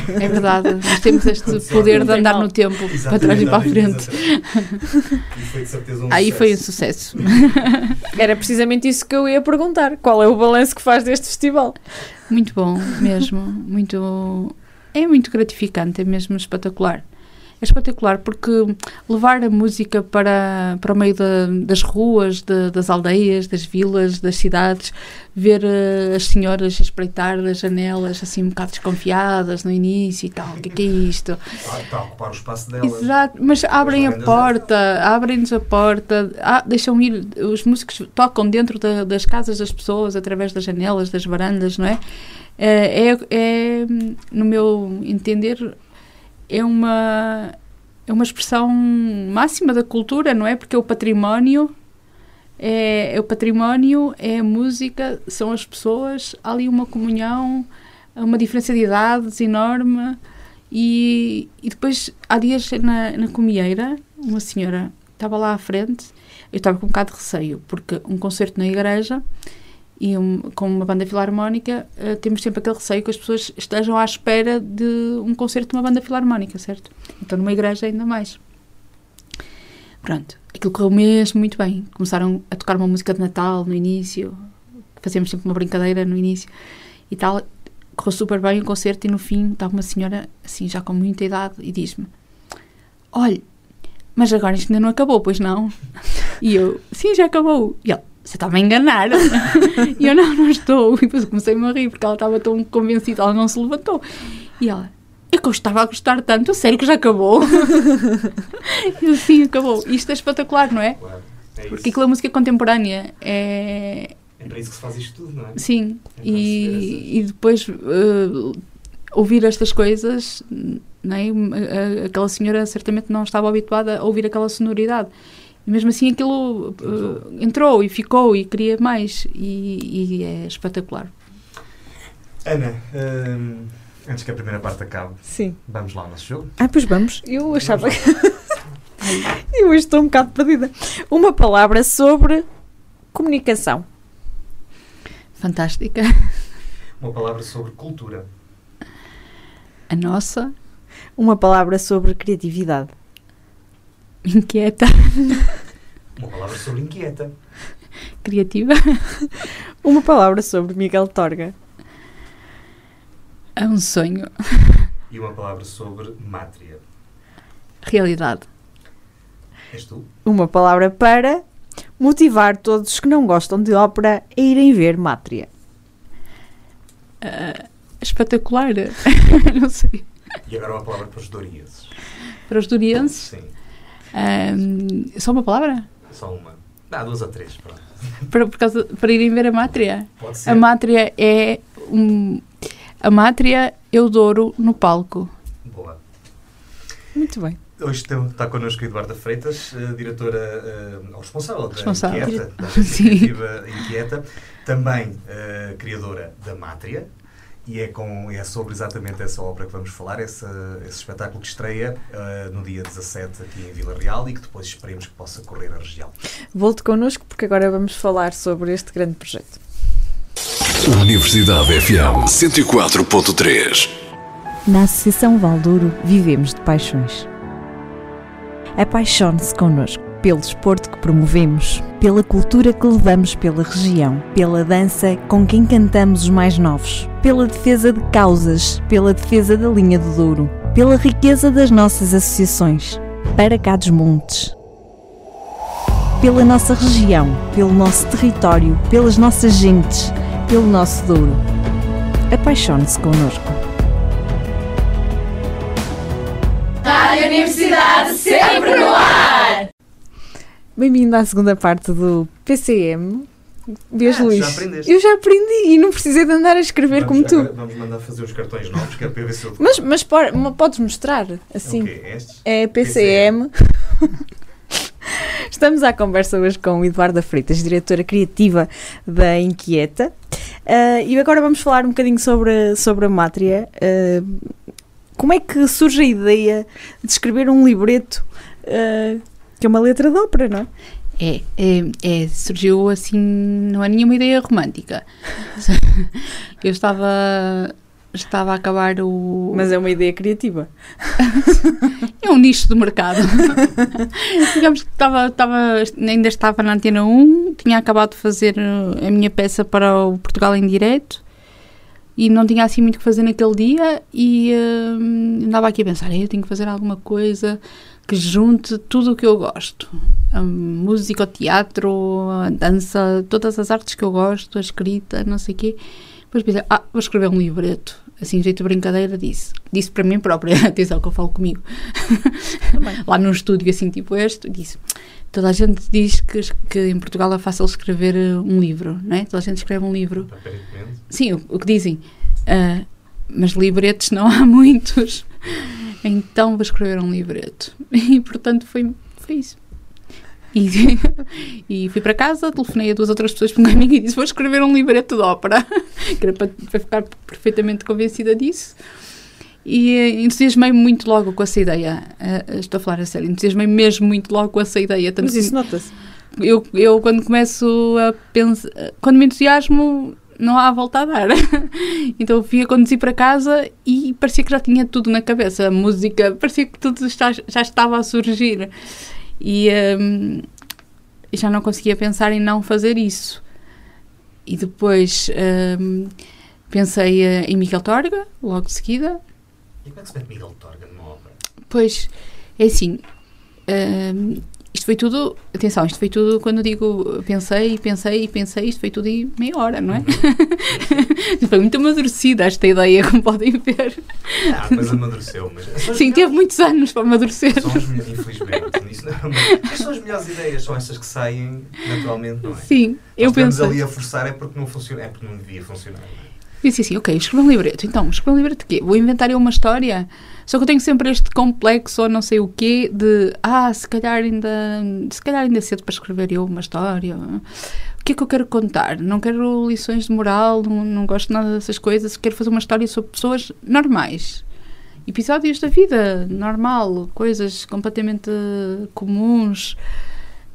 é verdade. Nós temos este Aconteceu. poder de andar no tempo, para Exatamente, trás e para a exatamente. frente. E foi de certeza um Aí foi um sucesso. sucesso. Era precisamente isso que eu ia perguntar. Qual é o balanço que faz deste festival? Muito bom, mesmo. Muito. É muito gratificante, é mesmo espetacular. É espetacular porque levar a música para, para o meio da- das ruas, de- das aldeias, das vilas, das cidades, ver eh, as senhoras espreitar das janelas assim um bocado desconfiadas no início e tal, o que é que é isto? Está, está a ocupar o espaço delas. Exato, mas abrem a porta, abrem-nos a porta, ah, deixam ir, os músicos tocam dentro da- das casas das pessoas, através das janelas, das varandas, não é? É, é, é, no meu entender, é uma, é uma expressão máxima da cultura, não é? Porque o património, é, é o património, é a música, são as pessoas, há ali uma comunhão, uma diferença de idades enorme. E, e depois, há dias na, na comieira, uma senhora estava lá à frente, eu estava com um bocado de receio, porque um concerto na igreja e um- com uma banda filarmónica, eh, temos sempre aquele receio que as pessoas estejam à espera de um concerto de uma banda filarmónica, certo? Então, numa igreja, ainda mais. Pronto, aquilo correu mesmo muito bem. Começaram a tocar uma música de Natal no início, fazíamos sempre uma brincadeira no início e tal. Correu super bem o concerto e no fim estava uma senhora, assim, já com muita idade, e diz-me: Olha, mas agora isto ainda não acabou, pois não? E eu: Sim, já acabou. E ela: Você está-me a enganar. E eu: Não, não estou. E depois comecei-me a rir porque ela estava tão convencida, ela não se levantou. E ela: É que eu estava a gostar tanto, sério que já acabou. E eu: Sim, acabou. Isto é espetacular, não é? Claro. É, Porque aquilo é música contemporânea. É, é para isso que se faz isto tudo, não é? Sim, É e, e depois eh, ouvir estas coisas, não é? Aquela senhora certamente não estava habituada a ouvir aquela sonoridade. E mesmo assim aquilo eh, entrou e ficou e queria mais, e, e é espetacular. Ana, hum, antes que a primeira parte acabe, Sim. vamos lá ao nosso jogo. Ah, pois vamos. Eu achava Vamos que. Eu hoje estou um bocado perdida. Uma palavra sobre comunicação. Fantástica. Uma palavra sobre cultura. A nossa, Uma palavra sobre criatividade. Inquieta, Uma palavra sobre inquieta. criativa, Uma palavra sobre Miguel Torga. é um sonho, E uma palavra sobre mátria. realidade. És tu? Uma palavra para Motivar todos os que não gostam de ópera a irem ver Mátria. Ah, espetacular. não sei. E agora uma palavra para os dorienses. Para os durienses, Sim, ahm, só uma palavra? só uma. Dá duas ou três, pronto. Para, por causa, para irem ver a Mátria. Pode ser. A Mátria é um, a Mátria o Douro no palco. Boa. Muito bem. Hoje está connosco a Eduarda Freitas, eh, diretora, eh, ou responsável da Responsável. Inquieta, da Sim. iniciativa Inquieta, também eh, criadora da Mátria, e é, com, é sobre exatamente essa obra que vamos falar, essa, esse espetáculo que estreia eh, no dia 17 aqui em Vila Real e que depois esperemos que possa correr a região. Volte connosco porque agora vamos falar sobre este grande projeto. Universidade FM 104.3. Na Associação Valdouro vivemos de paixões. Apaixone-se connosco pelo desporto que promovemos, pela cultura que levamos pela região, pela dança com quem cantamos os mais novos, pela defesa de causas, pela defesa da linha do Douro, pela riqueza das nossas associações, para cá dos montes. Pela nossa região, pelo nosso território, pelas nossas gentes, pelo nosso Douro. Apaixone-se connosco. Bem-vindo à segunda parte do PCM. Beijo, Ah, Luís. já aprendeste. Eu já aprendi e não precisei de andar a escrever como vamos, tu. agora Vamos mandar fazer os cartões novos, que é para ver se eu... Mas, mas po- ma- podes mostrar, assim. Quê? Estes? É PCM. Estamos à conversa hoje com Eduarda Freitas, diretora criativa da Inquieta. Ah, e agora vamos falar um bocadinho sobre, sobre a Mátria. Ah, como é que surge a ideia de escrever um libreto ah, que é uma letra de ópera, não é? É, é, é, surgiu assim, não é nenhuma ideia romântica. Eu estava, estava a acabar o. Mas é uma ideia criativa. É um nicho do mercado. Digamos que estava, estava, ainda estava na Antena 1, tinha acabado de fazer uh, a minha peça para o Portugal em Direto e não tinha assim muito o que fazer naquele dia e uh, andava aqui a pensar, eu tenho que fazer alguma coisa que junte tudo o que eu gosto. A música, o teatro, a dança, todas as artes que eu gosto, a escrita, não sei o quê. Depois pensei, ah, vou escrever um livreto. Assim, de jeito de brincadeira, disse. Disse para mim própria, atenção que eu falo comigo. Lá num estúdio assim tipo este, disse. Toda a gente diz que, que em Portugal é fácil escrever uh, um livro, não é? Toda a gente escreve um livro. Aparentemente. Sim, o, o que dizem. Ah, mas livretos não há muitos. Então vou escrever um livreto. E portanto foi, foi isso. E, e fui para casa, telefonei a duas outras pessoas por um amigo e disse: Vou escrever um livreto de ópera. Que era para, para ficar perfeitamente convencida disso. E eh, entusiasmei-me muito logo com essa ideia. Ah, estou a falar a sério, entusiasmei-me mesmo muito logo com essa ideia. Tanto Mas isso nota-se. eu, eu quando começo a pensar, quando me entusiasmo, não há volta a dar. então eu fui a conduzir para casa e parecia que já tinha tudo na cabeça. A música, parecia que tudo está- já estava a surgir. E hum, já não conseguia pensar em não fazer isso. E depois hum, pensei eh, em Miguel Torga, logo de seguida. E como é que se mete Miguel Torga numa ópera? Pois, é assim. hum, isto foi tudo. Atenção, isto foi tudo quando eu digo pensei, pensei e pensei, isto foi tudo em meia hora, não é? foi muito amadurecida esta ideia, como podem ver. Ah, mas amadureceu. Mas Sim, teve muitos anos para amadurecer. São as melhores, infelizmente. Isso não é são as melhores ideias, são essas que saem naturalmente, não é? Sim, eu Nós estivemos pensei. ali a forçar é porque não funciona, é porque não devia funcionar. não é? Disse assim, ok, escrevi um livreto. Então, escrevi um livreto de quê? Vou inventar eu uma história? Só que eu tenho sempre este complexo ou não sei o quê de, ah, se calhar ainda, se calhar ainda é cedo para escrever eu uma história. O que é que eu quero contar? Não quero lições de moral, não, não gosto nada dessas coisas. Quero fazer uma história sobre pessoas normais. Episódios da vida normal, coisas completamente comuns.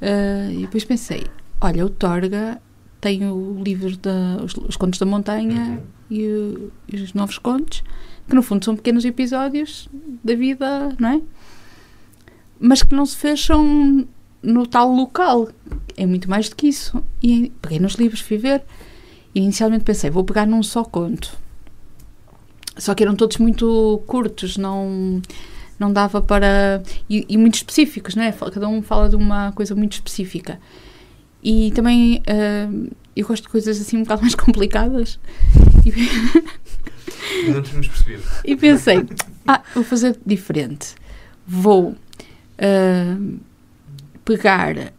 Eh, e depois pensei, olha, o Torga tem o livro da os, os Contos da Montanha e, o- e os Novos Contos, que no fundo são pequenos episódios da vida, não é? Mas que não se fecham no tal local. É muito mais do que isso. E peguei nos livros, fui ver. E inicialmente pensei, vou pegar num só conto. Só que eram todos muito curtos, não, não dava para. E, e muito específicos, não é? Cada um fala de uma coisa muito específica. E também uh, eu gosto de coisas assim um bocado mais complicadas. E, não tínhamos percebido. E pensei, ah, vou fazer diferente. Vou uh, pegar,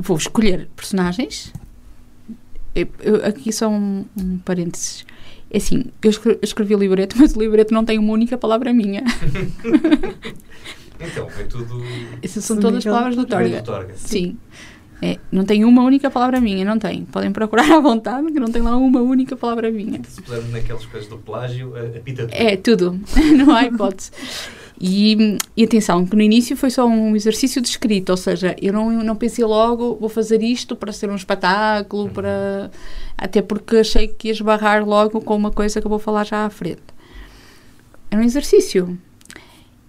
vou escolher personagens. Eu, eu, aqui só um, um parênteses. É assim, eu escrevi, o libreto, mas o libreto não tem uma única palavra minha. então, é tudo. Essas são todas as palavras do Torga. Do Torga. Sim. É, não tem uma única palavra minha, não tem. Podem procurar à vontade, que não tem lá uma única palavra minha. Se pusermos naquelas coisas do plágio, a, a pita tudo. É, tudo. não há hipótese. E, e, atenção, que no início foi só um exercício de escrita, ou seja, eu não, não pensei logo, vou fazer isto para ser um espetáculo, uhum. para até porque achei que ia esbarrar logo com uma coisa que eu vou falar já à frente. Era um exercício.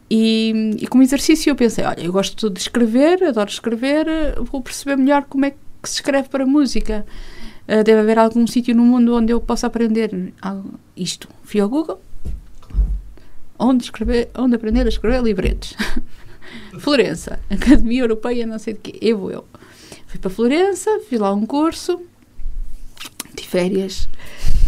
E, e como exercício eu pensei, olha, eu gosto de escrever, adoro escrever, vou perceber melhor como é que se escreve para música. Uh, deve haver algum sítio no mundo onde eu possa aprender isto. Fui ao Google, onde, escrever, onde aprender a escrever libretos. Florença, Academia Europeia, não sei de quê. Eu vou eu. Fui para Florença, fiz lá um curso, de férias.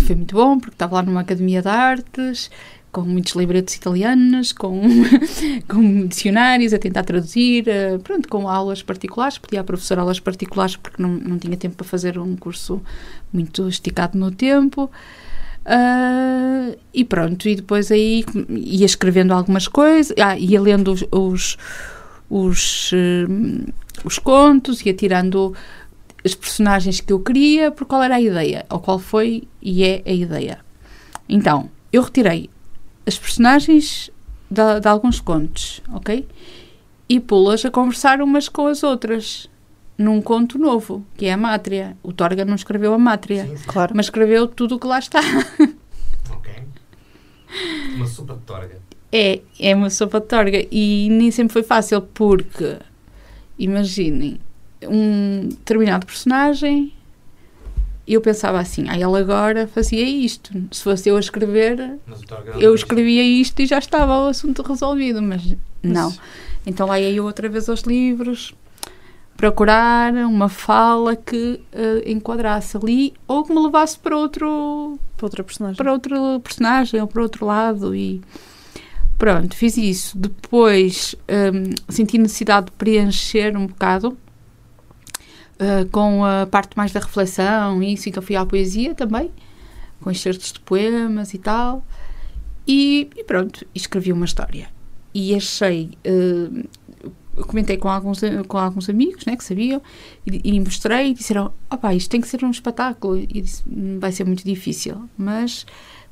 Foi muito bom, porque estava lá numa academia de artes, com muitos libretos italianos, com, com dicionários a tentar traduzir, uh, pronto, com aulas particulares. Podia a professora aulas particulares porque não, não tinha tempo para fazer um curso muito esticado no tempo. Uh, e pronto, e depois aí ia escrevendo algumas coisas, ah, ia lendo os, os, os, uh, os contos, ia tirando as personagens que eu queria, por qual era a ideia, ou qual foi e é a ideia. Então, eu retirei as personagens de, de alguns contos, ok? E pô-las a conversar umas com as outras num conto novo, que é a Mátria. O Torga não escreveu a Mátria, sim, sim. Claro. mas escreveu tudo o que lá está. Ok. Uma sopa de Torga. É, é uma sopa de Torga. E nem sempre foi fácil, porque, imaginem, um determinado personagem, eu pensava assim, ah, ele agora fazia isto. Se fosse eu a escrever, eu escrevia isto e já estava o assunto resolvido, mas não. Então lá ia eu outra vez aos livros, procurar uma fala que uh, enquadrasse ali ou que me levasse para outro para outra personagem para outro personagem ou para outro lado e pronto fiz isso depois um, senti necessidade de preencher um bocado uh, com a parte mais da reflexão e isso então fui à poesia também com excertos de poemas e tal e, e pronto escrevi uma história e achei uh, comentei com alguns, com alguns amigos né, que sabiam e, e mostrei e disseram: opá, isto tem que ser um espetáculo. E disse: vai ser muito difícil. Mas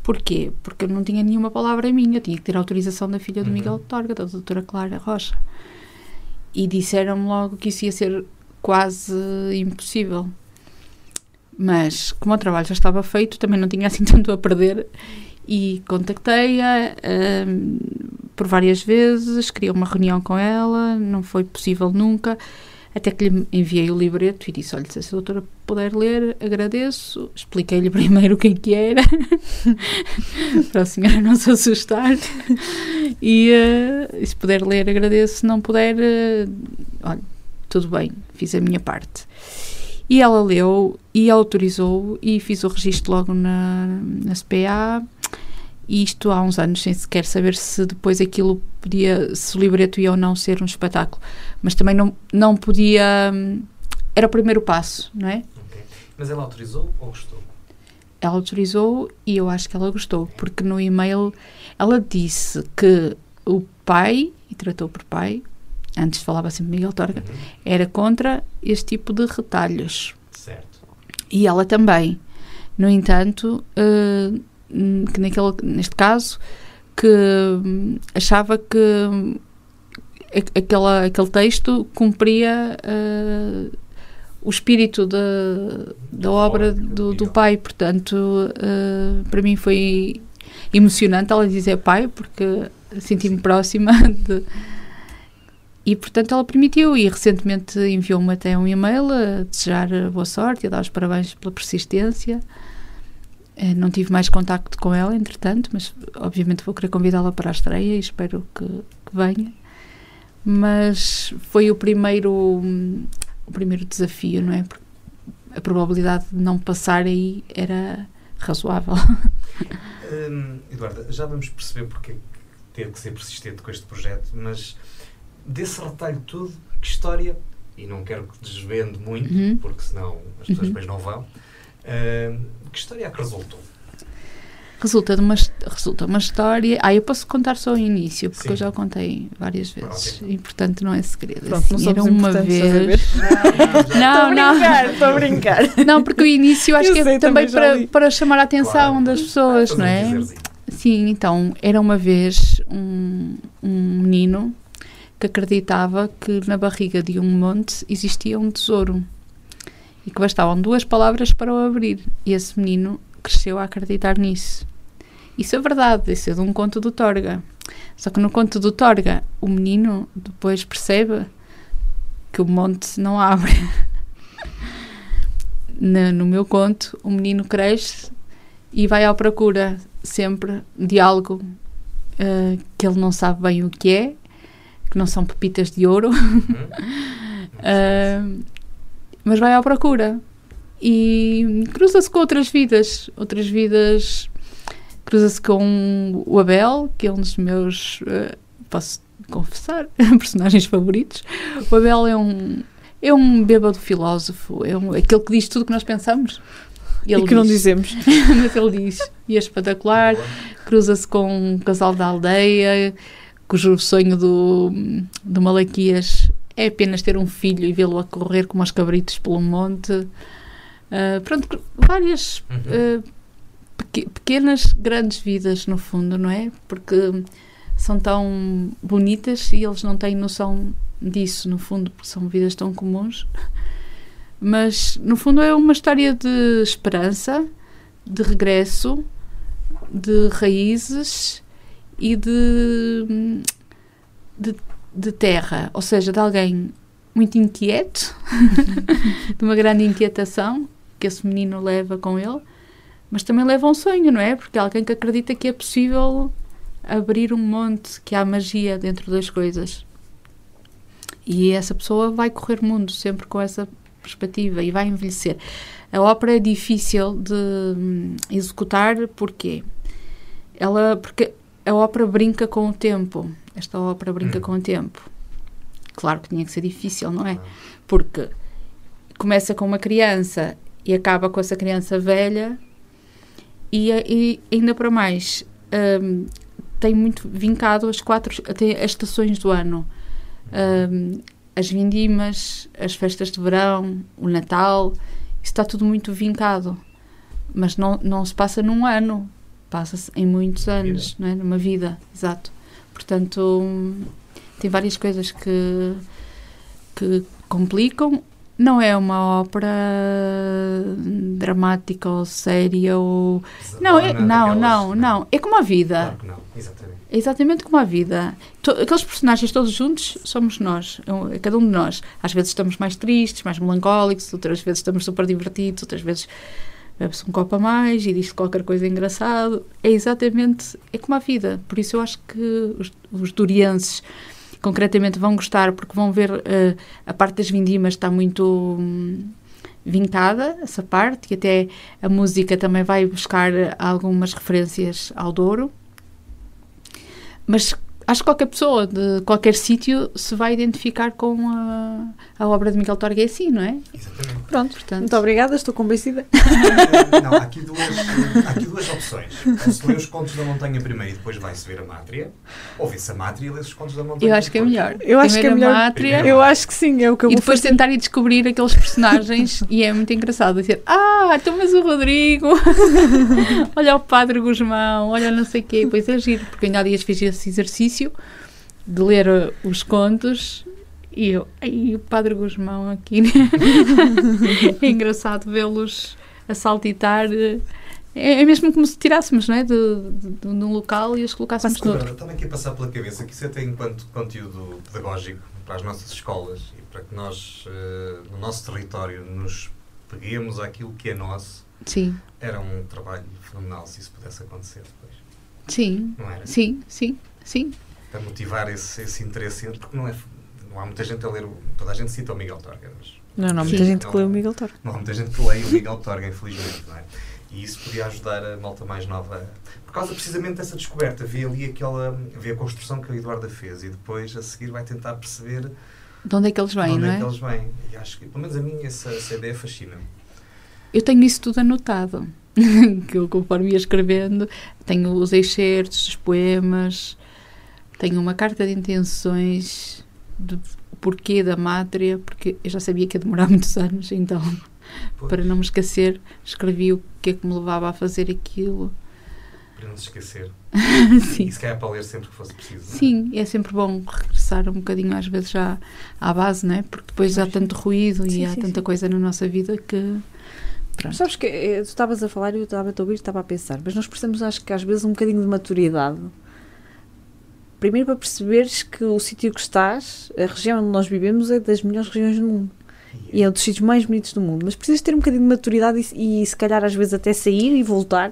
porquê? Porque eu não tinha nenhuma palavra minha, tinha que ter autorização da filha do uhum. Miguel Torga, da doutora Clara Rocha. E disseram-me logo que isso ia ser quase impossível. Mas, como o trabalho já estava feito, também não tinha assim tanto a perder e contactei-a um, por várias vezes, queria uma reunião com ela, não foi possível nunca, até que lhe enviei o libreto e disse, olha, se a doutora puder ler, agradeço. Expliquei-lhe primeiro o que é que era, para a senhora não se assustar, e uh, se puder ler, agradeço, se não puder, uh, olha, tudo bem, fiz a minha parte. E ela leu e autorizou e fiz o registro logo na, na SPA isto há uns anos sem sequer saber se depois aquilo podia, se o libreto ia ou não ser um espetáculo. Mas também não, não podia. Hum, era o primeiro passo, não é? Okay. Mas ela autorizou ou gostou? Ela autorizou e eu acho que ela gostou, porque no e-mail ela disse que o pai, e tratou por pai, antes falava sempre Miguel Torga, uhum. era contra este tipo de retalhos. Certo. E ela também. No entanto, uh, que naquele, neste caso, que hum, achava que hum, aquela, aquele texto cumpria uh, o espírito da, da obra do, do pai. Portanto, uh, para mim foi emocionante ela dizer pai, porque senti-me próxima de. E, portanto, ela permitiu e recentemente enviou-me até um e-mail a desejar boa sorte e a dar os parabéns pela persistência. Eh, não tive mais contacto com ela, entretanto, mas obviamente vou querer convidá-la para a estreia e espero que, que, venha. Mas foi o primeiro, o primeiro desafio, não é? a probabilidade de não passar aí era razoável. Hum, Eduarda, já vamos perceber porque é que teve que ser persistente com este projeto, mas desse retalho todo, que história, e não quero que desvende muito, Uhum. porque senão as pessoas Uhum. depois não vão, hum, que história é que resultou? Resulta de uma, resulta uma história. Ah, eu posso contar só o início, porque Sim. eu já o contei várias vezes. Ok. E portanto não é segredo. Pronto, não Assim, era uma vez. Não, não. estou a brincar. Não, porque o início acho Eu que sei, é também para, para chamar a atenção Claro. das pessoas, Fazer não é? Sim, então, era uma vez um, um menino que acreditava que na barriga de um monte existia um tesouro e que bastavam duas palavras para o abrir. E esse menino cresceu a acreditar nisso. Isso é verdade, isso é de um conto do Torga. Só que no conto do Torga, o menino depois percebe que o monte não abre. Na- no meu conto, o menino cresce e vai à procura sempre de algo eh, que ele não sabe bem o que é, que não são pepitas de ouro, Uhum. eh, mas vai à procura e cruza-se com outras vidas, outras vidas, cruza-se com o Abel, que é um dos meus, eh, posso confessar, personagens favoritos. O Abel é um é um bêbado filósofo, é um, aquele que diz tudo o que nós pensamos. E que não diz. dizemos. Mas ele diz, e é espetacular, cruza-se com um casal da aldeia, cujo sonho do, do Malaquias é apenas ter um filho e vê-lo a correr como aos cabritos pelo monte. Ah, pronto, várias Uhum. peque- pequenas, grandes vidas, no fundo, não é? Porque são tão bonitas e eles não têm noção disso, no fundo, porque são vidas tão comuns. Mas, no fundo, é uma história de esperança, de regresso, de raízes e de, de, de terra, ou seja, de alguém muito inquieto, de uma grande inquietação que esse menino leva com ele, mas também leva um sonho, não é? Porque é alguém que acredita que é possível abrir um monte, que há magia dentro das coisas. E essa pessoa vai correr mundo sempre com essa perspectiva e vai envelhecer. A ópera é difícil de hum, executar porque ela porque a ópera brinca com o tempo. Esta ópera brinca Hum. com o tempo. Claro que tinha que ser difícil, não é? Porque começa com uma criança e acaba com essa criança velha e, e ainda para mais hum, tem muito vincado as quatro até as estações do ano. Hum, as vindimas, as festas de verão, o Natal, isso está tudo muito vincado. Mas não, não se passa num ano, passa-se em muitos anos, não é? numa vida, exato. Portanto, tem várias coisas que, que complicam. Não é uma ópera dramática ou séria ou... Não, é, Pesadona, não, daquelas- não, não. É como a vida. Claro que não, exatamente. É exatamente como a vida. To- aqueles personagens todos juntos somos nós, é é cada um de nós. Às vezes estamos mais tristes, mais melancólicos, outras vezes estamos super divertidos, outras vezes bebe-se um copo a mais e diz qualquer coisa engraçado. É exatamente, é como a vida. Por isso eu acho que os, os durienses concretamente vão gostar porque vão ver eh, a parte das vindimas está muito hum, vincada, essa parte, e até a música também vai buscar algumas referências ao Douro. Mas acho que qualquer pessoa de qualquer sítio se vai identificar com a, a obra de Miguel Torga é assim, não é? Exatamente. Pronto. Portanto, Muito obrigada, estou convencida. Não, há aqui duas, há aqui duas opções. Ou se lê os contos da montanha primeiro e depois vai-se ver a Mátria, ou vê-se a Mátria e lê os contos da montanha eu acho que é melhor. Eu acho que é melhor. Mátria. Eu acho que sim, é o que eu e depois fazer. tentar ir descobrir aqueles personagens e é muito engraçado dizer ah, então mas o Rodrigo olha o Padre Guzmão olha não sei o quê, pois é giro porque ainda há dias fiz esse exercício de ler uh, os contos e eu, ai, o Padre Guzmão aqui é engraçado vê-los a saltitar uh, é, é mesmo como se tirássemos não é, de, de, de um local e os colocássemos Agora, noutro Estava aqui a passar pela cabeça que isso até enquanto conteúdo pedagógico para as nossas escolas e para que nós, eh, no nosso território, nos peguemos àquilo que é nosso, sim, era um trabalho fenomenal se isso pudesse acontecer depois. sim, Não era? sim, sim, sim Para motivar esse, esse interesse, porque não é, não há muita gente a ler, o- toda a gente cita o Miguel Torga, mas Não, não, muita Sim. gente que lê o Miguel Toro. não há muita gente que leia o Miguel Torga, infelizmente, não é? E isso podia ajudar a malta mais nova, por causa precisamente dessa descoberta. Vê ali aquela, vê a construção que a Eduarda fez e depois a seguir vai tentar perceber De onde é que eles de vêm, onde não é é? que eles vêm. E acho que, pelo menos a mim, essa, essa ideia fascina-me. Eu tenho isso tudo anotado. que eu, conforme ia escrevendo, tenho os excertos, os poemas, tenho uma carta de intenções do porquê da mátria, porque eu já sabia que ia demorar muitos anos, então, Pois, para não me esquecer, escrevi o que é que me levava a fazer aquilo. para não se esquecer. Sim. E se calhar para ler sempre que fosse preciso. não é? Sim, é sempre bom regressar um bocadinho às vezes já à base, não é? Porque depois há tanto ruído Sim, e há sim, tanta sim. coisa na nossa vida que. Pronto. Sabes que eh, tu estavas a falar e eu estava a ouvir e estava a pensar, mas nós precisamos, acho que às vezes, um bocadinho de maturidade. Primeiro para perceberes que o sítio que estás, a região onde nós vivemos, é das melhores regiões do mundo. E é um dos sítios mais bonitos do mundo. Mas precisas ter um bocadinho de maturidade e, e se calhar às vezes até sair e voltar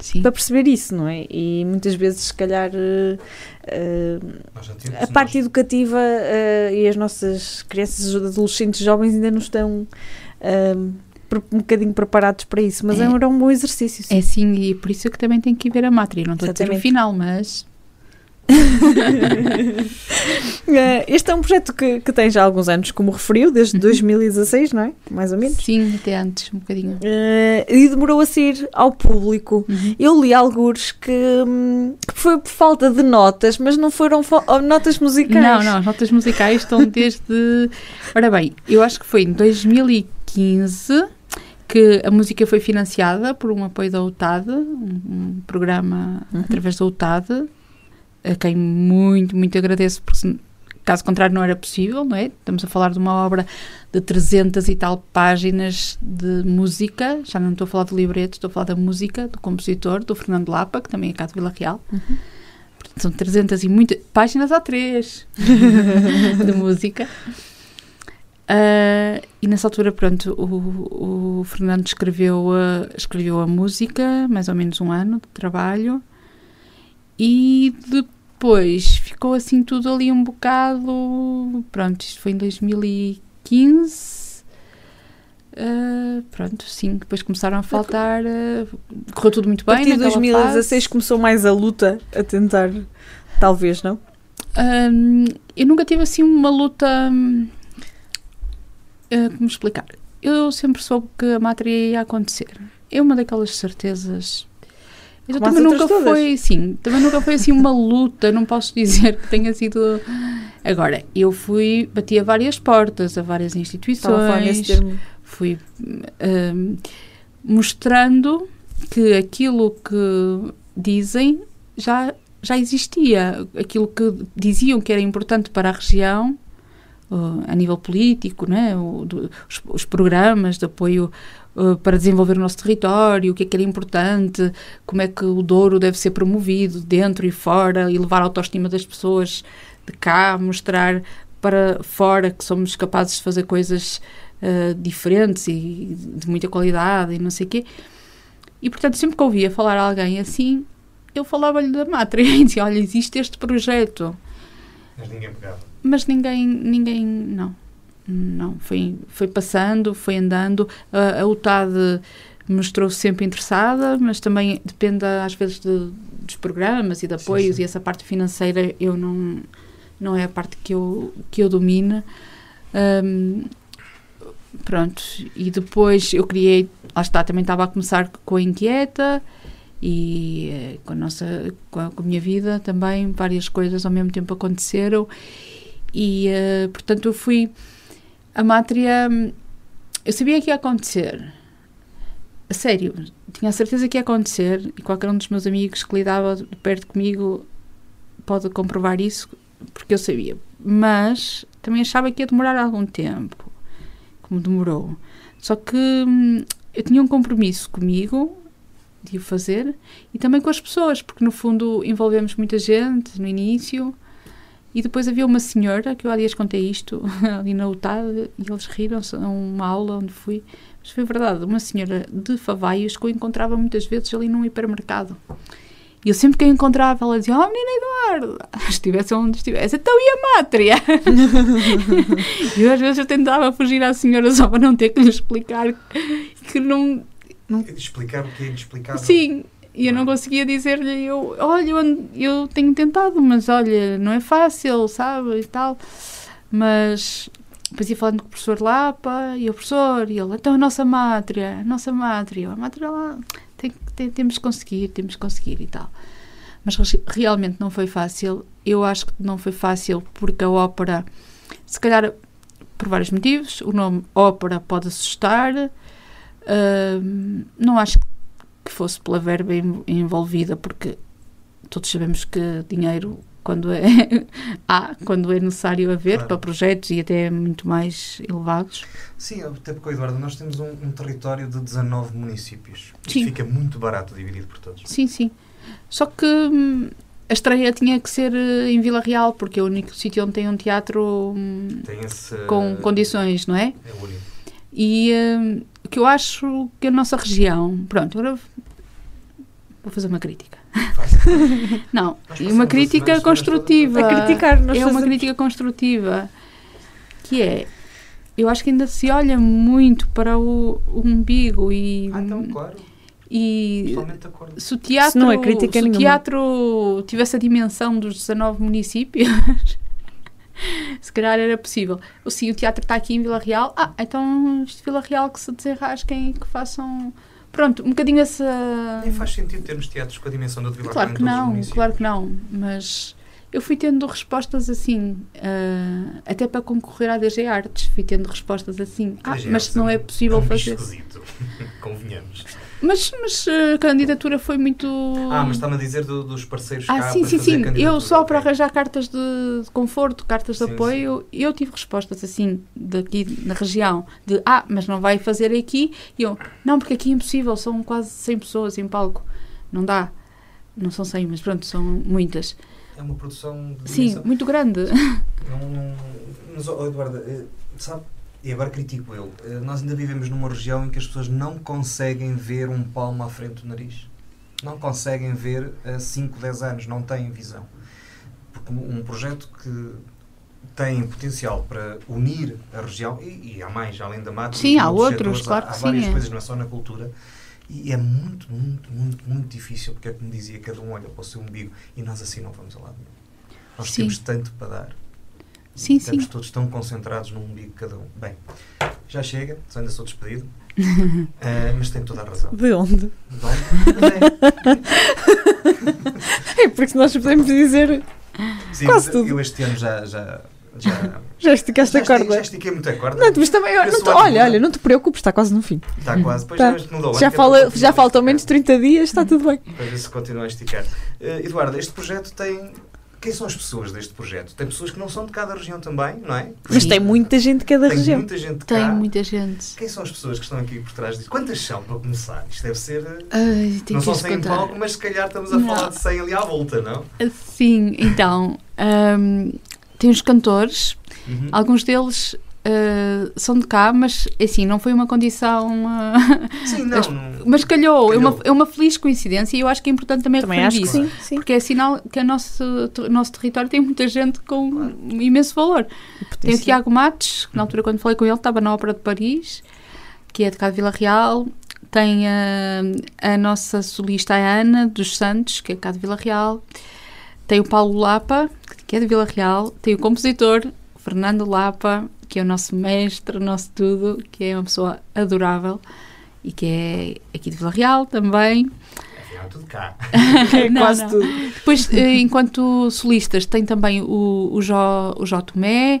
Sim. para perceber isso, não é? E muitas vezes, se calhar, Nós já temos- a parte educativa eh, e as nossas crianças, adolescentes, jovens ainda não estão um bocadinho preparados para isso. Mas É. é. era um bom exercício. sim. É sim, e por isso que também tem que ir ver a mátria. Não estou a dizer o Exatamente. final, mas este é um projeto que, que tem já alguns anos, como referiu, desde 2016, não é? Mais ou menos. sim, até antes, um bocadinho. Eh, e demorou a sair ao público. Uhum. Eu li alguns que, hum, que foi por falta de notas, mas não foram fo- oh, notas musicais. Não, não, as notas musicais estão desde. Ora bem, eu acho que foi em 2015 que a música foi financiada por um apoio da UTAD, um, um programa Uhum. através da UTAD, a quem muito, muito agradeço, porque caso contrário não era possível, não é? Estamos a falar de uma obra de 300 e tal páginas de música, já não estou a falar de libreto, estou a falar da música do compositor, do Fernando Lapa, que também é cá de Vila Real. Portanto, são 300 e muitas páginas a três de música. Ah, e nessa altura, pronto, o, o Fernando escreveu a, escreveu a música, mais ou menos um ano de trabalho, e depois ficou assim tudo ali um bocado. Pronto, isto foi em 2015. Ah, pronto, sim, depois começaram a faltar. ah, correu tudo muito A bem. partir de naquela 2016 fase. começou mais a luta a tentar, talvez, não? Hum, eu nunca tive assim uma luta. hum, ah, como explicar? Eu sempre soube que a mátria ia acontecer. É uma daquelas certezas. As também nunca todas. foi, sim, também nunca foi assim uma luta, não posso dizer que tenha sido. Agora, eu fui, bati a várias portas, a várias a instituições, termo. fui hum, mostrando que aquilo que dizem já, já existia. Aquilo que diziam que era importante para a região, uh, a nível político, né? O- do- os, os programas de apoio uh, para desenvolver o nosso território, o que é que era importante, como é que o Douro deve ser promovido dentro e fora, e levar a autoestima das pessoas de cá, mostrar para fora que somos capazes de fazer coisas uh, diferentes e de muita qualidade e não sei o quê. E, portanto, sempre que ouvia falar alguém assim, eu falava-lhe da mátria e dizia, olha, existe este projeto. Mas ninguém pegava. Mas ninguém, ninguém, não. Não, foi, foi passando, foi andando. A, a UTAD mostrou-se sempre interessada, mas também depende às vezes de- dos programas e de Sim, apoios sim. e essa parte financeira eu não, não é a parte que eu, que eu domino. Hum, pronto, e depois eu criei, lá está, também estava a começar com a Inquieta e eh, com a nossa, com a, com a minha vida também, várias coisas ao mesmo tempo aconteceram e eh, portanto eu fui a mátria hum, eu sabia que ia acontecer. A sério, tinha a certeza que ia acontecer e qualquer um dos meus amigos que lidava de perto comigo pode comprovar isso porque eu sabia, mas também achava que ia demorar algum tempo como demorou. Só que hum, eu tinha um compromisso comigo de o fazer e também com as pessoas, porque no fundo envolvemos muita gente no início e depois havia uma senhora, que eu há dias contei isto ali na UTAD e eles riram-se a uma aula onde fui, mas foi verdade, uma senhora de Favaios que eu encontrava muitas vezes ali num hipermercado E eu sempre que a encontrava, ela dizia: Oh, menina Eduardo, estivesse onde estivesse, então e a mátria? e eu, às vezes eu tentava fugir à senhora só para não ter que lhe explicar que não. Explicar o que é inexplicável. Sim, e eu não conseguia dizer-lhe: eu, Olha, eu, eu tenho tentado, mas olha, não é fácil, sabe? E tal. Mas depois ia falando com o professor Lapa e o professor, e ele, então a nossa mátria, a nossa mátria, a mátria lá, tem, tem, temos que conseguir, temos que conseguir e tal. Mas realmente não foi fácil. Eu acho que não foi fácil porque a ópera, se calhar por vários motivos, o nome ópera pode assustar. Uh, não acho que fosse pela verba envolvida, porque todos sabemos que dinheiro quando é há, quando é necessário haver claro. para projetos e até muito mais elevados. Sim, até porque, Eduardo, nós temos um, um território de 19 municípios. Isto sim. fica muito barato dividido por todos. Sim, sim. Só que hum, a estreia tinha que ser eh, em Vila Real, porque é o único sítio onde tem um teatro hum, esse, com condições, não é? É o único. E hum, que eu acho que a nossa região. Pronto, agora vou fazer uma crítica. Não, e uma crítica construtiva. A criticar, nós é uma crítica construtiva. Que é, eu acho que ainda se olha muito para o, o umbigo e. Ah, então, claro. E se o teatro, se não é crítica se o teatro tivesse a dimensão dos 19 municípios, se calhar era possível. Sim, o teatro está aqui em Vila Real. Ah, então este Vila Real que se desenrasquem e que façam Pronto, um bocadinho essa. Nem faz sentido termos teatros com a dimensão da Vila Claro que não, claro que não, mas eu fui tendo respostas assim, uh, até para concorrer à DG Artes, fui tendo respostas assim. Ah, mas se não é possível é um fazer. Esquisito, convenhamos. Mas, mas a candidatura foi muito. Ah, mas está-me a dizer do, dos parceiros ah, cá sim, sim, sim. Eu só para arranjar cartas de, de conforto, cartas de sim, apoio, sim. eu tive respostas assim, daqui na região, de ah, mas não vai fazer aqui. E eu, não, porque aqui é impossível, são quase 100 pessoas em palco. Não dá. Não são 100, mas pronto, são muitas. É uma produção de. Sim, muito grande. Não, não, mas, oh, Eduardo, eh, sabe e agora critico eu, eh, nós ainda vivemos numa região em que as pessoas não conseguem ver um palmo à frente do nariz. Não conseguem ver a 5, 10 anos, não têm visão. Porque um projeto que tem potencial para unir a região, e, e há mais, além da mata, sim, há outros, setores, claro há, há que várias sim, é. coisas, não é só na cultura, e é muito, muito, muito, muito difícil, porque é como dizia, cada um olha para o seu umbigo e nós assim não vamos a lado nenhum. Nós sim. temos tanto para dar Sim, Estamos sim. todos tão concentrados num umbigo cada um. Bem, já chega, só ainda sou despedido. uh, mas tem toda a razão. De onde? De onde? é porque nós podemos dizer Sim, quase tudo. Eu este ano já. já já, já esticaste a corda. Já estiquei muito a corda. Não, mas também, não te, olha, olha, não te preocupes, está quase no fim. Está quase, depois Tá. mudou. Já, fala, já faltam menos de 30 dias, está tudo bem. Para ver se continua a esticar. Uh, Eduardo, este projeto tem. Quem são as pessoas deste projeto? Tem pessoas que não são de cada região também, não é? Mas tem muita gente de cada Tem região. muita gente de Tem cá. muita gente. Quem são as pessoas que estão aqui por trás disto? Quantas são, para começar? Isto deve ser. uh, Ai, não lhes 100 em contar. palco, mas se calhar estamos a Não. falar de 100 ali à volta, não? Sim, então, hum, tem os cantores, Uhum. alguns deles uh, são de cá, mas assim, não foi uma condição. uh, Sim, não. as- não- mas calhou, É, uma, Calhou. é uma feliz coincidência e eu acho que é importante também, Também referir isso. sim, sim. Porque é sinal que o nosso, nosso território tem muita gente com Claro. imenso valor. Tem o. Tiago Matos, que na altura quando falei com ele estava na Ópera de Paris, que é de cá de Vila Real. Tem a, a nossa solista a Ana dos Santos, que é cá de Vila Real. Tem o Paulo Lapa, que é de Vila Real. Tem o compositor Fernando Lapa, que é o nosso mestre, o nosso tudo, que é uma pessoa adorável e que é aqui de Vila Real também. Afinal, tudo cá. É Não, quase não. tudo. Depois, eh, enquanto solistas, tem também o, o, Jó, o Jó Tomé,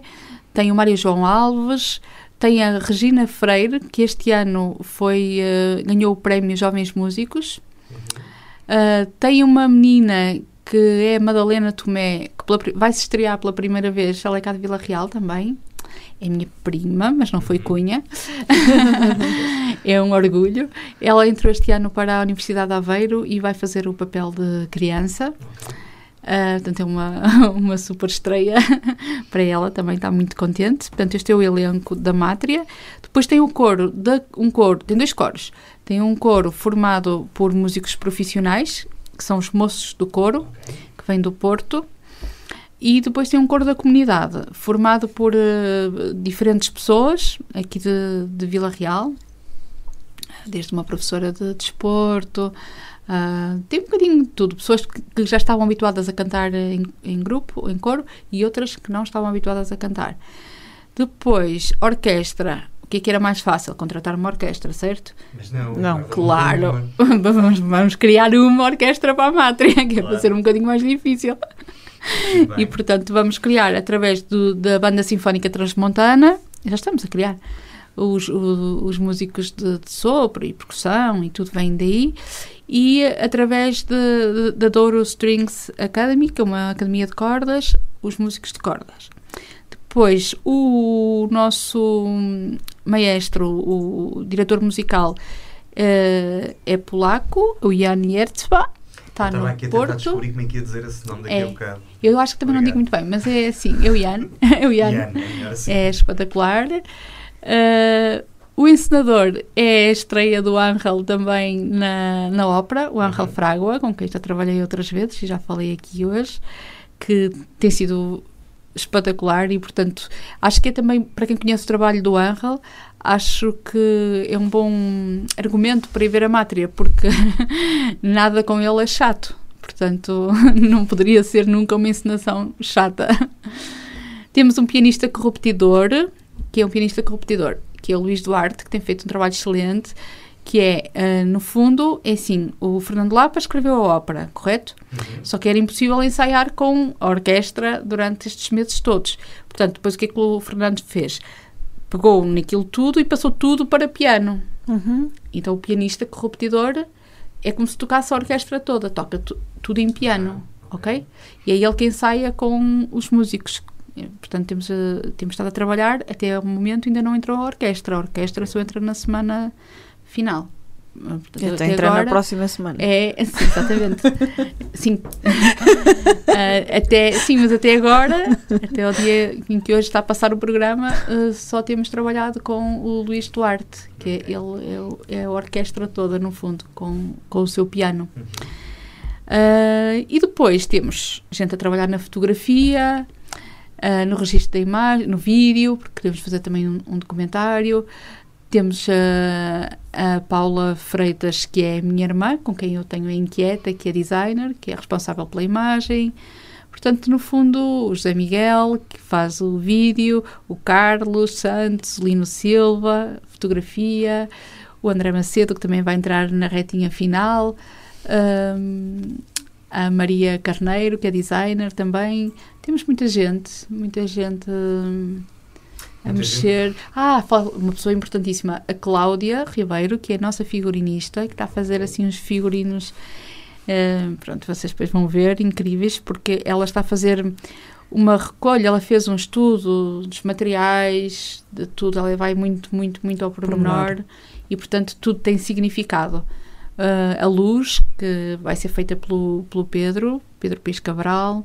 tem o Mário João Alves, tem a Regina Freire, que este ano foi, eh, ganhou o prémio Jovens Músicos. Uh, tem uma menina que é a Madalena Tomé, que pela vai se estrear pela primeira vez, ela é cá de Vila Real também. É minha prima, mas não foi cunha. é um orgulho. Ela entrou este ano para a Universidade de Aveiro e vai fazer o papel de criança. Ah, portanto, é uma, uma super estreia para ela, também está muito contente. Portanto, este é o elenco da Mátria. Depois tem o coro, da, um coro, tem dois coros. Tem um coro formado por músicos profissionais, que são os moços do coro, que vêm do Porto. E depois tem um coro da comunidade, formado por uh, diferentes pessoas aqui de, de Vila Real, desde uma professora de desporto, uh, tem um bocadinho de tudo. Pessoas que, que, já estavam habituadas a cantar em, em grupo, em coro, e outras que não estavam habituadas a cantar. Depois, orquestra. O que é que era mais fácil? Contratar uma orquestra, certo? Mas não, não claro. vamos, vamos criar uma orquestra para a Mátria, que claro. é para ser um bocadinho mais difícil. E, portanto, vamos criar através do, da Banda Sinfónica Transmontana, já estamos a criar, os, os, os músicos de, de, sopro e percussão e tudo vem daí, e através da Douro Strings Academy, que é uma academia de cordas, os músicos de cordas. Depois, o nosso maestro, o diretor musical, uh, é polaco, o Jan Jertzba. Está no aqui a Porto. tentar descobrir como é que ia dizer esse nome daqui é. a um bocado. Eu acho que também Obrigado. não digo muito bem, mas é assim, é o Jan. é o Jan. Jan é, assim. é espetacular. Uh, o encenador é a estreia do Ángel também na, na ópera, o Ángel uhum. Fragua, com quem já trabalhei outras vezes e já falei aqui hoje, que tem sido espetacular e, portanto, acho que é também, para quem conhece o trabalho do Ángel, acho que é um bom argumento para ir ver a Mátria, porque nada com ele é chato. Portanto, não poderia ser nunca uma encenação chata. Temos um pianista corruptidor, que é um pianista corruptidor, que é o Luís Duarte, que tem feito um trabalho excelente que é, uh, no fundo, é assim, o Fernando Lapa escreveu a ópera, correto? Uhum. Só que era impossível ensaiar com a orquestra durante estes meses todos. Portanto, depois o que é que o Fernando fez? Pegou naquilo tudo e passou tudo para piano. Uhum. Então o pianista corruptidor é como se tocasse a orquestra toda, toca tu, tudo em piano, ok? E é ele que ensaia com os músicos. Portanto, temos, uh, temos estado a trabalhar, até o momento ainda não entrou a orquestra. A orquestra só entra na semana final. Portanto, Eu estou a entrar agora, na próxima semana. É, sim, exatamente. sim. uh, até, sim, mas até agora, até o dia em que hoje está a passar o programa, uh, só temos trabalhado com o Luís Duarte, que é, ele é, é, a orquestra toda, no fundo, com, com o seu piano. Uh, e depois temos gente a trabalhar na fotografia, no registro da imagem, no vídeo, porque queremos fazer também um, um documentário. Temos a, a, Paula Freitas, que é minha irmã, com quem eu tenho a Inquieta, que é designer, que é responsável pela imagem. Portanto, no fundo, o José Miguel, que faz o vídeo, o Carlos Santos, Lino Silva, fotografia, o André Macedo, que também vai entrar na retinha final, um, a Maria Carneiro, que é designer também. Temos muita gente, muita gente. Um, a mexer. Ah, uma pessoa importantíssima, a Cláudia Ribeiro, que é a nossa figurinista, que está a fazer assim uns figurinos. Uh, pronto, vocês depois vão ver, incríveis, porque ela está a fazer uma recolha, ela fez um estudo dos materiais, de tudo, ela vai muito, muito, muito ao pormenor e, portanto, tudo tem significado. Uh, a luz, que vai ser feita pelo, pelo Pedro, Pedro Pires Cabral,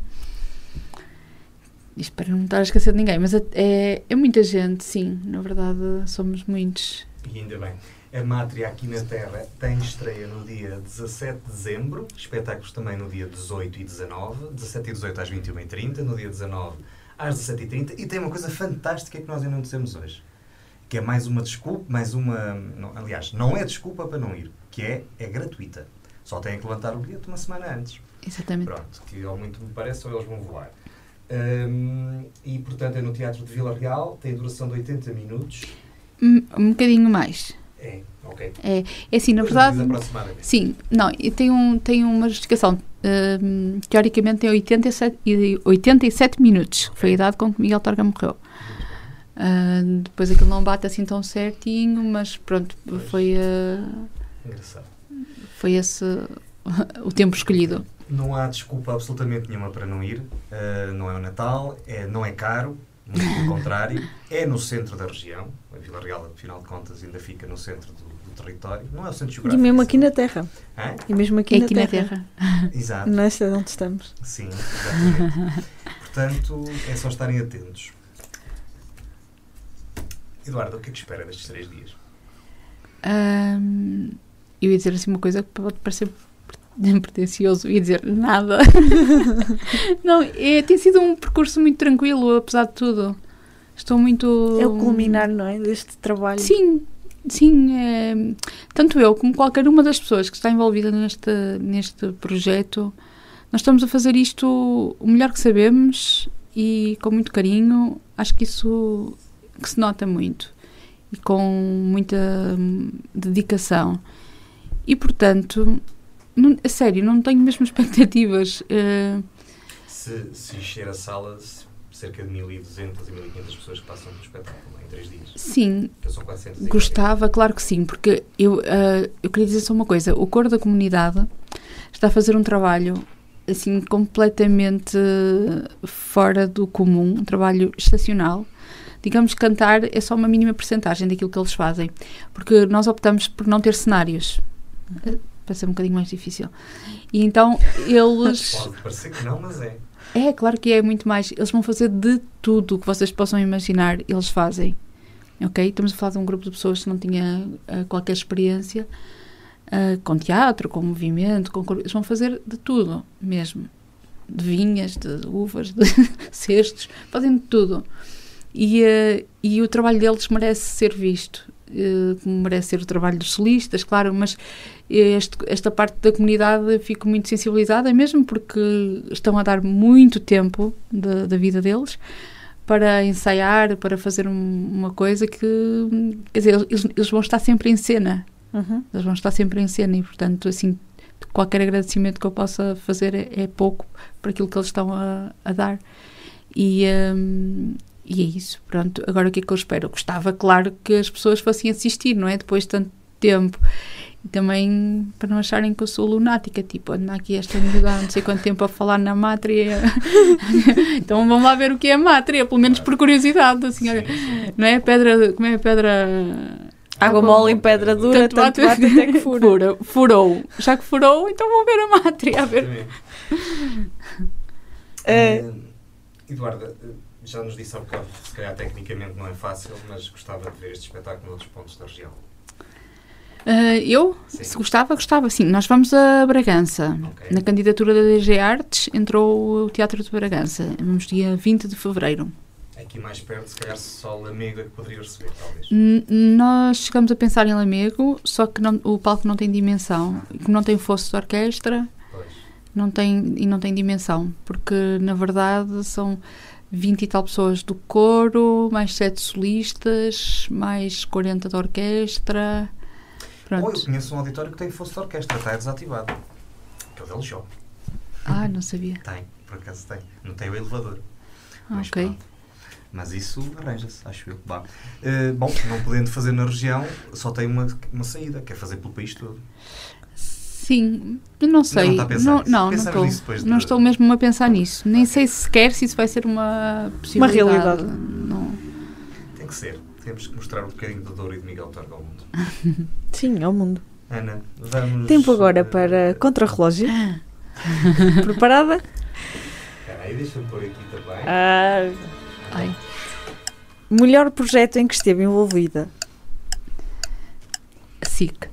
isto para não estar a esquecer de ninguém, mas é, é, muita gente, sim, na verdade somos muitos. E ainda bem. A Mátria aqui na Terra tem estreia no dia 17 de dezembro, espetáculos também no dia 18 e 19, 17 e 18 às 21h30, no dia 19 às 17h30 e tem uma coisa fantástica que nós ainda não dissemos hoje, que é mais uma desculpa, mais uma... Não, aliás, não é desculpa para não ir, que é, é gratuita. Só têm que levantar o bilhete uma semana antes. Exatamente. Pronto, que ao muito me parece ou eles vão voar. Um, e, portanto, é no Teatro de Vila Real, tem duração de 80 minutos. Um, um bocadinho mais. É, ok. É, é assim, na verdade. Sim, não, tem, um, tem uma justificação. Um, teoricamente tem 87, 87 minutos, okay. foi a idade com que Miguel Torga morreu. Uh, depois aquilo não bate assim tão certinho, mas pronto, pois. foi. Uh, Engraçado. Foi esse o tempo escolhido não há desculpa absolutamente nenhuma para não ir. Uh, não é o Natal, é, não é caro, muito pelo contrário. É no centro da região. A Vila Real, afinal de contas, ainda fica no centro do, do território. Não é o centro geográfico. E mesmo aqui na Terra. Hã? E mesmo aqui, é na, aqui terra. na Terra. Exato. Nesta é onde estamos. Sim, exatamente. Portanto, é só estarem atentos. Eduardo, o que é que espera destes três dias? Um, eu ia dizer assim uma coisa que pode parecer pretencioso e dizer nada. não, é, tem sido um percurso muito tranquilo, apesar de tudo. Estou muito. É o culminar, não é? Deste trabalho. Sim, sim. É, tanto eu como qualquer uma das pessoas que está envolvida neste, neste projeto, nós estamos a fazer isto o melhor que sabemos e com muito carinho. Acho que isso que se nota muito e com muita hum, dedicação. E portanto, não, a sério, não tenho mesmo expectativas. Uh, se, se encher a sala, cerca de 1.200 e 1.500 pessoas que passam pelo espetáculo em 3 dias. Sim. são 400 Gostava, claro que sim, porque eu, uh, eu queria dizer só uma coisa: o coro da comunidade está a fazer um trabalho assim completamente fora do comum, um trabalho excepcional. Digamos que cantar é só uma mínima porcentagem daquilo que eles fazem, porque nós optamos por não ter cenários para ser um bocadinho mais difícil. E então eles. Pode parecer que não, mas é. É, claro que é muito mais. Eles vão fazer de tudo o que vocês possam imaginar, eles fazem. Ok? Estamos a falar de um grupo de pessoas que não tinha uh, qualquer experiência uh, com teatro, com movimento, com eles vão fazer de tudo mesmo. De vinhas, de uvas, de cestos, fazem de tudo. E, uh, e o trabalho deles merece ser visto. Eh, como merece ser o trabalho dos solistas, claro, mas este, esta parte da comunidade fico muito sensibilizada, mesmo porque estão a dar muito tempo da, da vida deles para ensaiar, para fazer um, uma coisa que, quer dizer, eles, eles, vão estar sempre em cena. Uhum. Eles vão estar sempre em cena e, portanto, assim, qualquer agradecimento que eu possa fazer é, é pouco para aquilo que eles estão a, a dar. E, um, e é isso, pronto. Agora o que é que eu espero? Eu gostava, claro, que as pessoas fossem assistir, não é? Depois de tanto tempo. E também para não acharem que eu sou lunática, tipo, ando aqui esta miúda não sei quanto tempo a falar na mátria. então vamos lá ver o que é a mátria, pelo menos por curiosidade, assim, olha, não é pedra, como é a pedra... Água mole em pedra dura, tanto, tanto bate até que fura. fura. Furou. Já que furou, então vamos ver a mátria, a ver. Uh, Eduarda, já nos disse há bocado, se calhar tecnicamente não é fácil, mas gostava de ver este espetáculo em outros pontos da região. Uh, eu, sim. se gostava, gostava, sim. Nós vamos a Bragança. Okay. Na candidatura da DG Artes entrou o Teatro de Bragança. Vamos dia 20 de fevereiro. Aqui mais perto, se calhar só Lamego é que poderia receber, talvez. N nós chegamos a pensar em Lamego, só que não, o palco não tem dimensão. Como não tem fosso de orquestra, pois. não tem, e não tem dimensão. Porque, na verdade, são 20 e tal pessoas do coro, mais 7 solistas, mais 40 de orquestra. Pronto. Oh, eu conheço um auditório que tem fosse de orquestra, está desativado. Que é o del Jó. Ah, não sabia. Tem, por acaso tem. Não tem o elevador. Ah, mas ok. Pronto. Mas isso arranja-se, acho eu. Bah. Uh, bom, não podendo fazer na região, só tem uma, uma saída, que é fazer pelo país todo. Sim, não sei. Não, não, não, não, estou, não estou mesmo a pensar nisso. Nem sei sequer se isso vai ser uma possibilidade. Uma realidade. Não. Tem que ser. Temos que mostrar um bocadinho de Douro e de Miguel Torga ao mundo. Sim, ao mundo. Ana, vamos. Tempo agora para contra-relógio. Preparada? Espera aí, deixa-me pôr aqui também. Ah, ai. Melhor projeto em que esteve envolvida? SIC.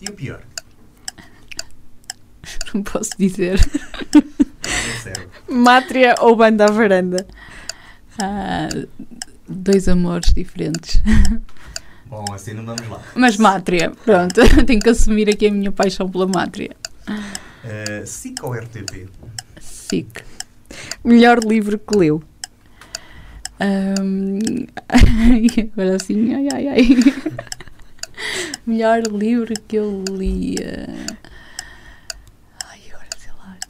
E o pior? Não posso dizer. Mátria ou banda à varanda? Ah, dois amores diferentes. Bom, assim não vamos lá. Mas Mátria, pronto. Tenho que assumir aqui a minha paixão pela Mátria. Uh, SIC ou RTP? SIC. Melhor livro que leu? Um, agora assim, ai ai ai. Melhor livro que eu li. Uh,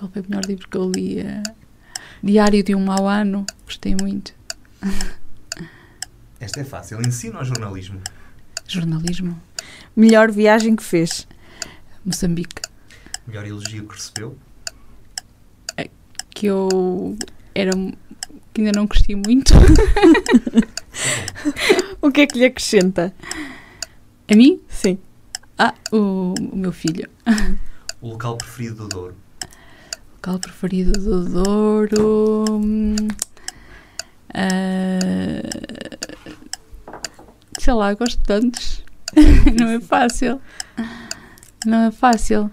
qual foi o melhor livro que eu li? Diário de um mau ano. Gostei muito. Esta é fácil. Ensino ao jornalismo. Jornalismo. Melhor viagem que fez? Moçambique. Melhor elogio que recebeu? É que eu era que ainda não curti muito. o que é que lhe acrescenta? A mim? Sim. Ah, o, o meu filho. O local preferido do Douro? Local preferido do Douro. Uh, sei lá, gosto de tantos. não é fácil. Não é fácil.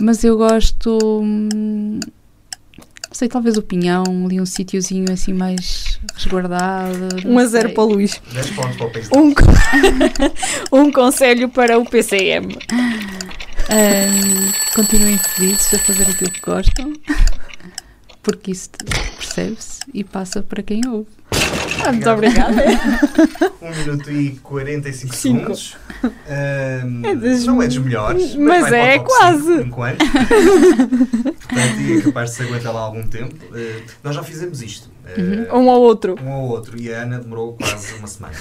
Mas eu gosto. hum, Não sei, talvez o Pinhão, ali um sítiozinho assim mais resguardado. 1 não a 0 sei. para o Luís. 10 pontos para o país. Um, um conselho para o PCM. Hum, continuem felizes a fazer aquilo que gostam, porque isso percebe-se e passa para quem ouve. Ah, muito obrigada. 1 minuto e 45 Cinco. segundos. Ahm, É das- Não é dos melhores, Mas o é quase. enquanto. Portanto, e é capaz de se aguentar lá algum tempo. Eh, nós já fizemos isto. Eh, Um ao outro. um ao outro. E a Ana demorou quase uma semana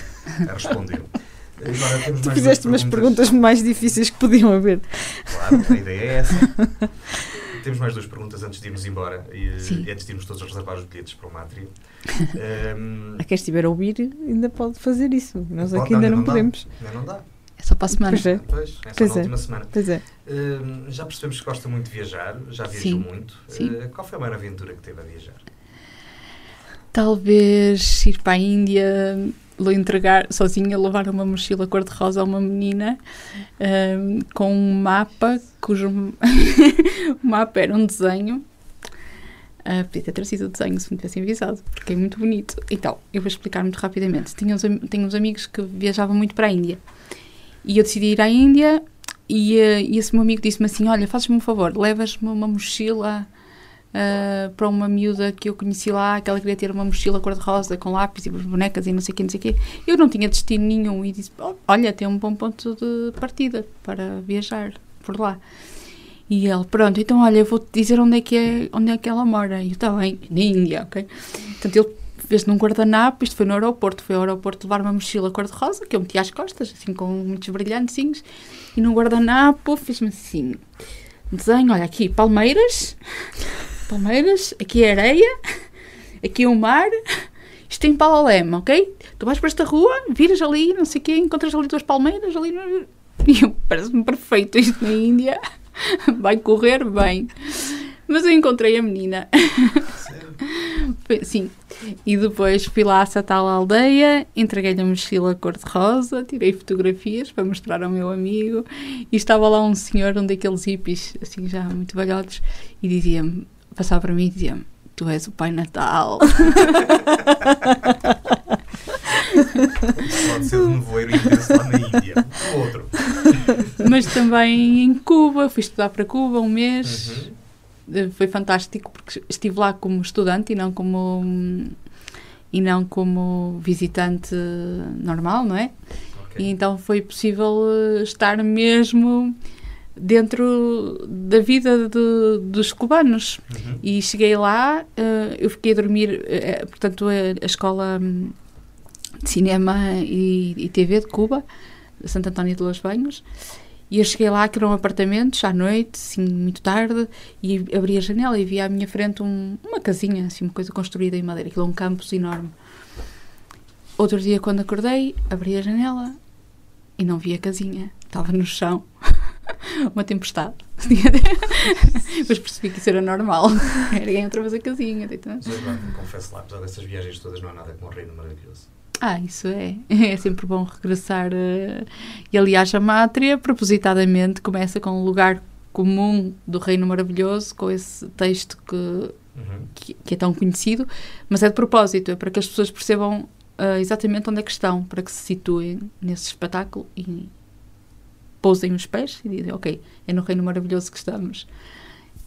a responder. Tu fizeste umas perguntas mais difíceis que podiam haver. Claro, a ideia é essa. Temos mais duas perguntas antes de irmos embora e, Sim. e antes de irmos todos a reservar os bilhetes para o Mátria. Ahm, A quem estiver a ouvir ainda pode fazer isso. Nós pode- aqui ainda não, dá. podemos. Ainda não dá. É só para a semana. Pois é. Pois, é só Pois na é. última semana. Pois é. Hum, já percebemos que gosta muito de viajar, já viajou Sim, muito. sim. Uh, qual foi a maior aventura que teve a viajar? Talvez ir para a Índia, entregar sozinha, levar uma mochila cor-de-rosa a uma menina hum, com um mapa cujo o mapa era um desenho. Ah, podia ter trazido o desenho se me tivessem avisado, porque é muito bonito. Então, eu vou explicar muito rapidamente. Tinha uns, tenho uns amigos que viajavam muito para a Índia e eu decidi ir à Índia. E, eh, e esse meu amigo disse-me assim: Olha, fazes-me um favor, levas-me uma mochila ah, para uma miúda que eu conheci lá, que ela queria ter uma mochila cor-de-rosa com lápis e bonecas e não sei o que, não sei o quê. Eu não tinha destino nenhum e disse: "Oh, Olha, tem um bom ponto de partida para viajar por lá. E ele, pronto, então olha, eu vou-te dizer onde é, que é, onde é que ela mora. E eu, está bem, na Índia, ok? Portanto, ele fez num guardanapo, isto foi no aeroporto, foi ao aeroporto levar uma mochila cor-de-rosa, que eu meti às costas, assim, com muitos brilhantezinhos, e no guardanapo fez-me assim, desenho, olha aqui, palmeiras, palmeiras, aqui é areia, aqui é o mar, isto tem Palalema, ok? Tu vais para esta rua, viras ali, não sei o quê, encontras ali duas palmeiras, ali... no- parece-me perfeito isto na Índia, vai correr bem. Mas eu encontrei a menina. Sim. E depois fui lá a tal aldeia, entreguei-lhe a mochila cor-de-rosa, tirei fotografias para mostrar ao meu amigo e estava lá um senhor, um daqueles hippies, assim já muito velhotes, e dizia-me, passava para mim e dizia-me, tu és o Pai Natal. Pode ser de nevoeiro ver-se lá na Índia. O outro. Mas também em Cuba, fui estudar para Cuba um mês. Uhum. Eh, Foi fantástico porque estive lá como estudante e não como e não como visitante normal, não é? Ok. E então foi possível eh, estar mesmo dentro da vida de- dos cubanos. Uhum. E cheguei lá, eh, eu fiquei a dormir, eh, portanto, a, a escola hum, de cinema e, e TV de Cuba, Santo António de Los Banhos, e eu cheguei lá, que eram apartamentos, à noite, assim, muito tarde, e abri a janela e vi à minha frente um- uma casinha, assim, uma coisa construída em madeira, aquilo é um campus enorme. Outro dia, quando acordei, abri a janela e não vi a casinha, estava no chão. uma tempestade. Depois percebi que isso era normal. Erguei outra vez a casinha. Mas me confesso lá, apesar dessas viagens todas, não há nada como um reino maravilhoso. Ah, isso é. É sempre bom regressar. eh, E aliás, a Mátria, propositadamente, começa com um lugar comum do Reino Maravilhoso, com esse texto que, Uhum. que, que é tão conhecido, mas é de propósito, é para que as pessoas percebam ah, exatamente onde é que estão, para que se situem nesse espetáculo e pousem os pés e dizem, ok, é no Reino Maravilhoso que estamos.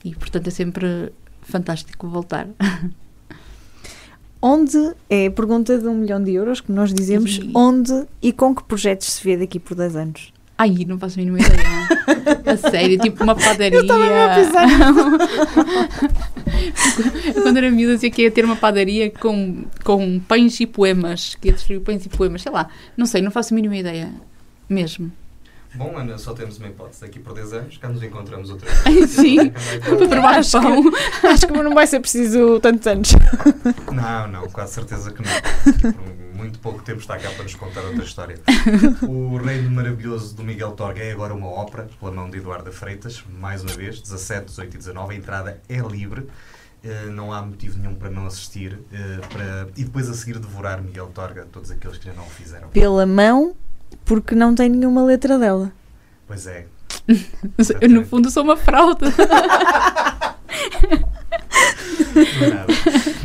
E, portanto, é sempre fantástico voltar. Onde é a pergunta de um milhão de euros que nós dizemos Ih. onde e com que projetos se vê daqui por 10 anos? Ai, não faço a mínima ideia. a sério, tipo uma padaria. Quando era miúda dizia que ia ter uma padaria com, com pães e poemas, que ia distribuir pães e poemas, sei lá. Não sei, não faço a mínima ideia. Mesmo. Bom, Ana, só temos uma hipótese. Daqui por 10 anos, cá nos encontramos outra vez. sim. Para provar Acho pão. Acho que não vai ser preciso tantos anos. Não, não, quase certeza que não. Por muito pouco tempo está cá para nos contar outra história. O Reino Maravilhoso do Miguel Torga é agora uma ópera, pela mão de Eduardo Freitas, mais uma vez, 17, 18 e 19. A entrada é livre, eh, não há motivo nenhum para não assistir eh, para... e depois a seguir devorar Miguel Torga, todos aqueles que já não o fizeram. Pela mão, porque não tem nenhuma letra dela. Pois é, Eu, no fundo, sou uma fraude. Nada.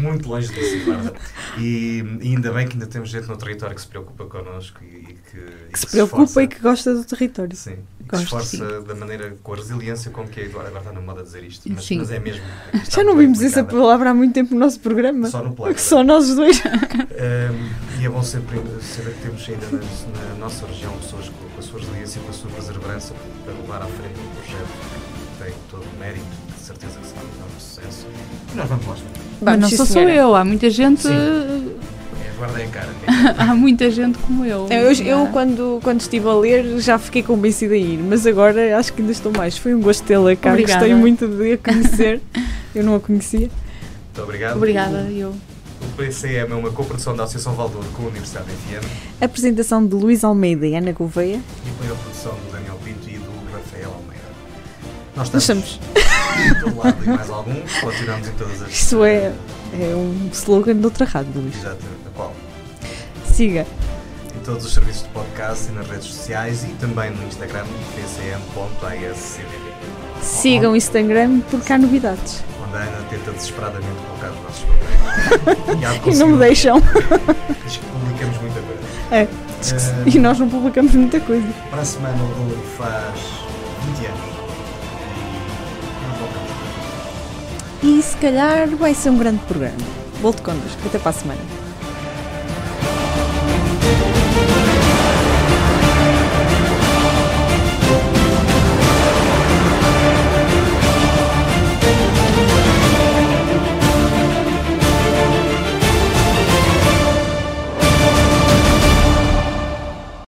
Muito longe disso, Eduardo. E, e ainda bem que ainda temos gente no território que se preocupa connosco e, e que, e Que se preocupa esforça. e que gosta do território. Sim, e que se esforça da maneira, com a resiliência com que a Eduardo agora está na moda dizer isto. Mas, mas é mesmo. Já não vimos essa palavra há muito tempo no nosso programa. Só no plano. Só nós dois. Um, e é bom sempre saber que temos ainda na, na nossa região pessoas com, com a sua resiliência e com a sua perseverança para levar à frente um projeto que tem todo o mérito, de certeza que será um sucesso. E nós vamos lá. Mas não sou só eu, há muita gente. Sim. É, guardem a cara. Há muita gente como eu. Eu, eu, Ah, quando, quando estive a ler, já fiquei convencida a ir, mas agora acho que ainda estou mais. Foi um gosto tê-la cá, Obrigada. gostei muito de a conhecer. Eu não a conhecia. Muito obrigado. Obrigada, eu. O PCM é uma coprodução da Associação Valdouro com a Universidade FM Apresentação de Luís Almeida e Ana Gouveia. e apoio a produção do Nós Nós estamos todo lado e mais algum, continuamos em todas as. Isso é, é um slogan de outra rádio, Luís. Exato, qual? Siga. Em todos os serviços de podcast e nas redes sociais e também no Instagram, pcm.ascbb. Sigam o Instagram porque há novidades. Onde a Ana tenta desesperadamente colocar os nossos programas. E, E não me deixam. Diz que publicamos muita coisa. É. E nós não publicamos muita coisa. Para a semana o Douro faz 20 anos. e se calhar vai ser um grande programa. Volto connosco, até para a semana.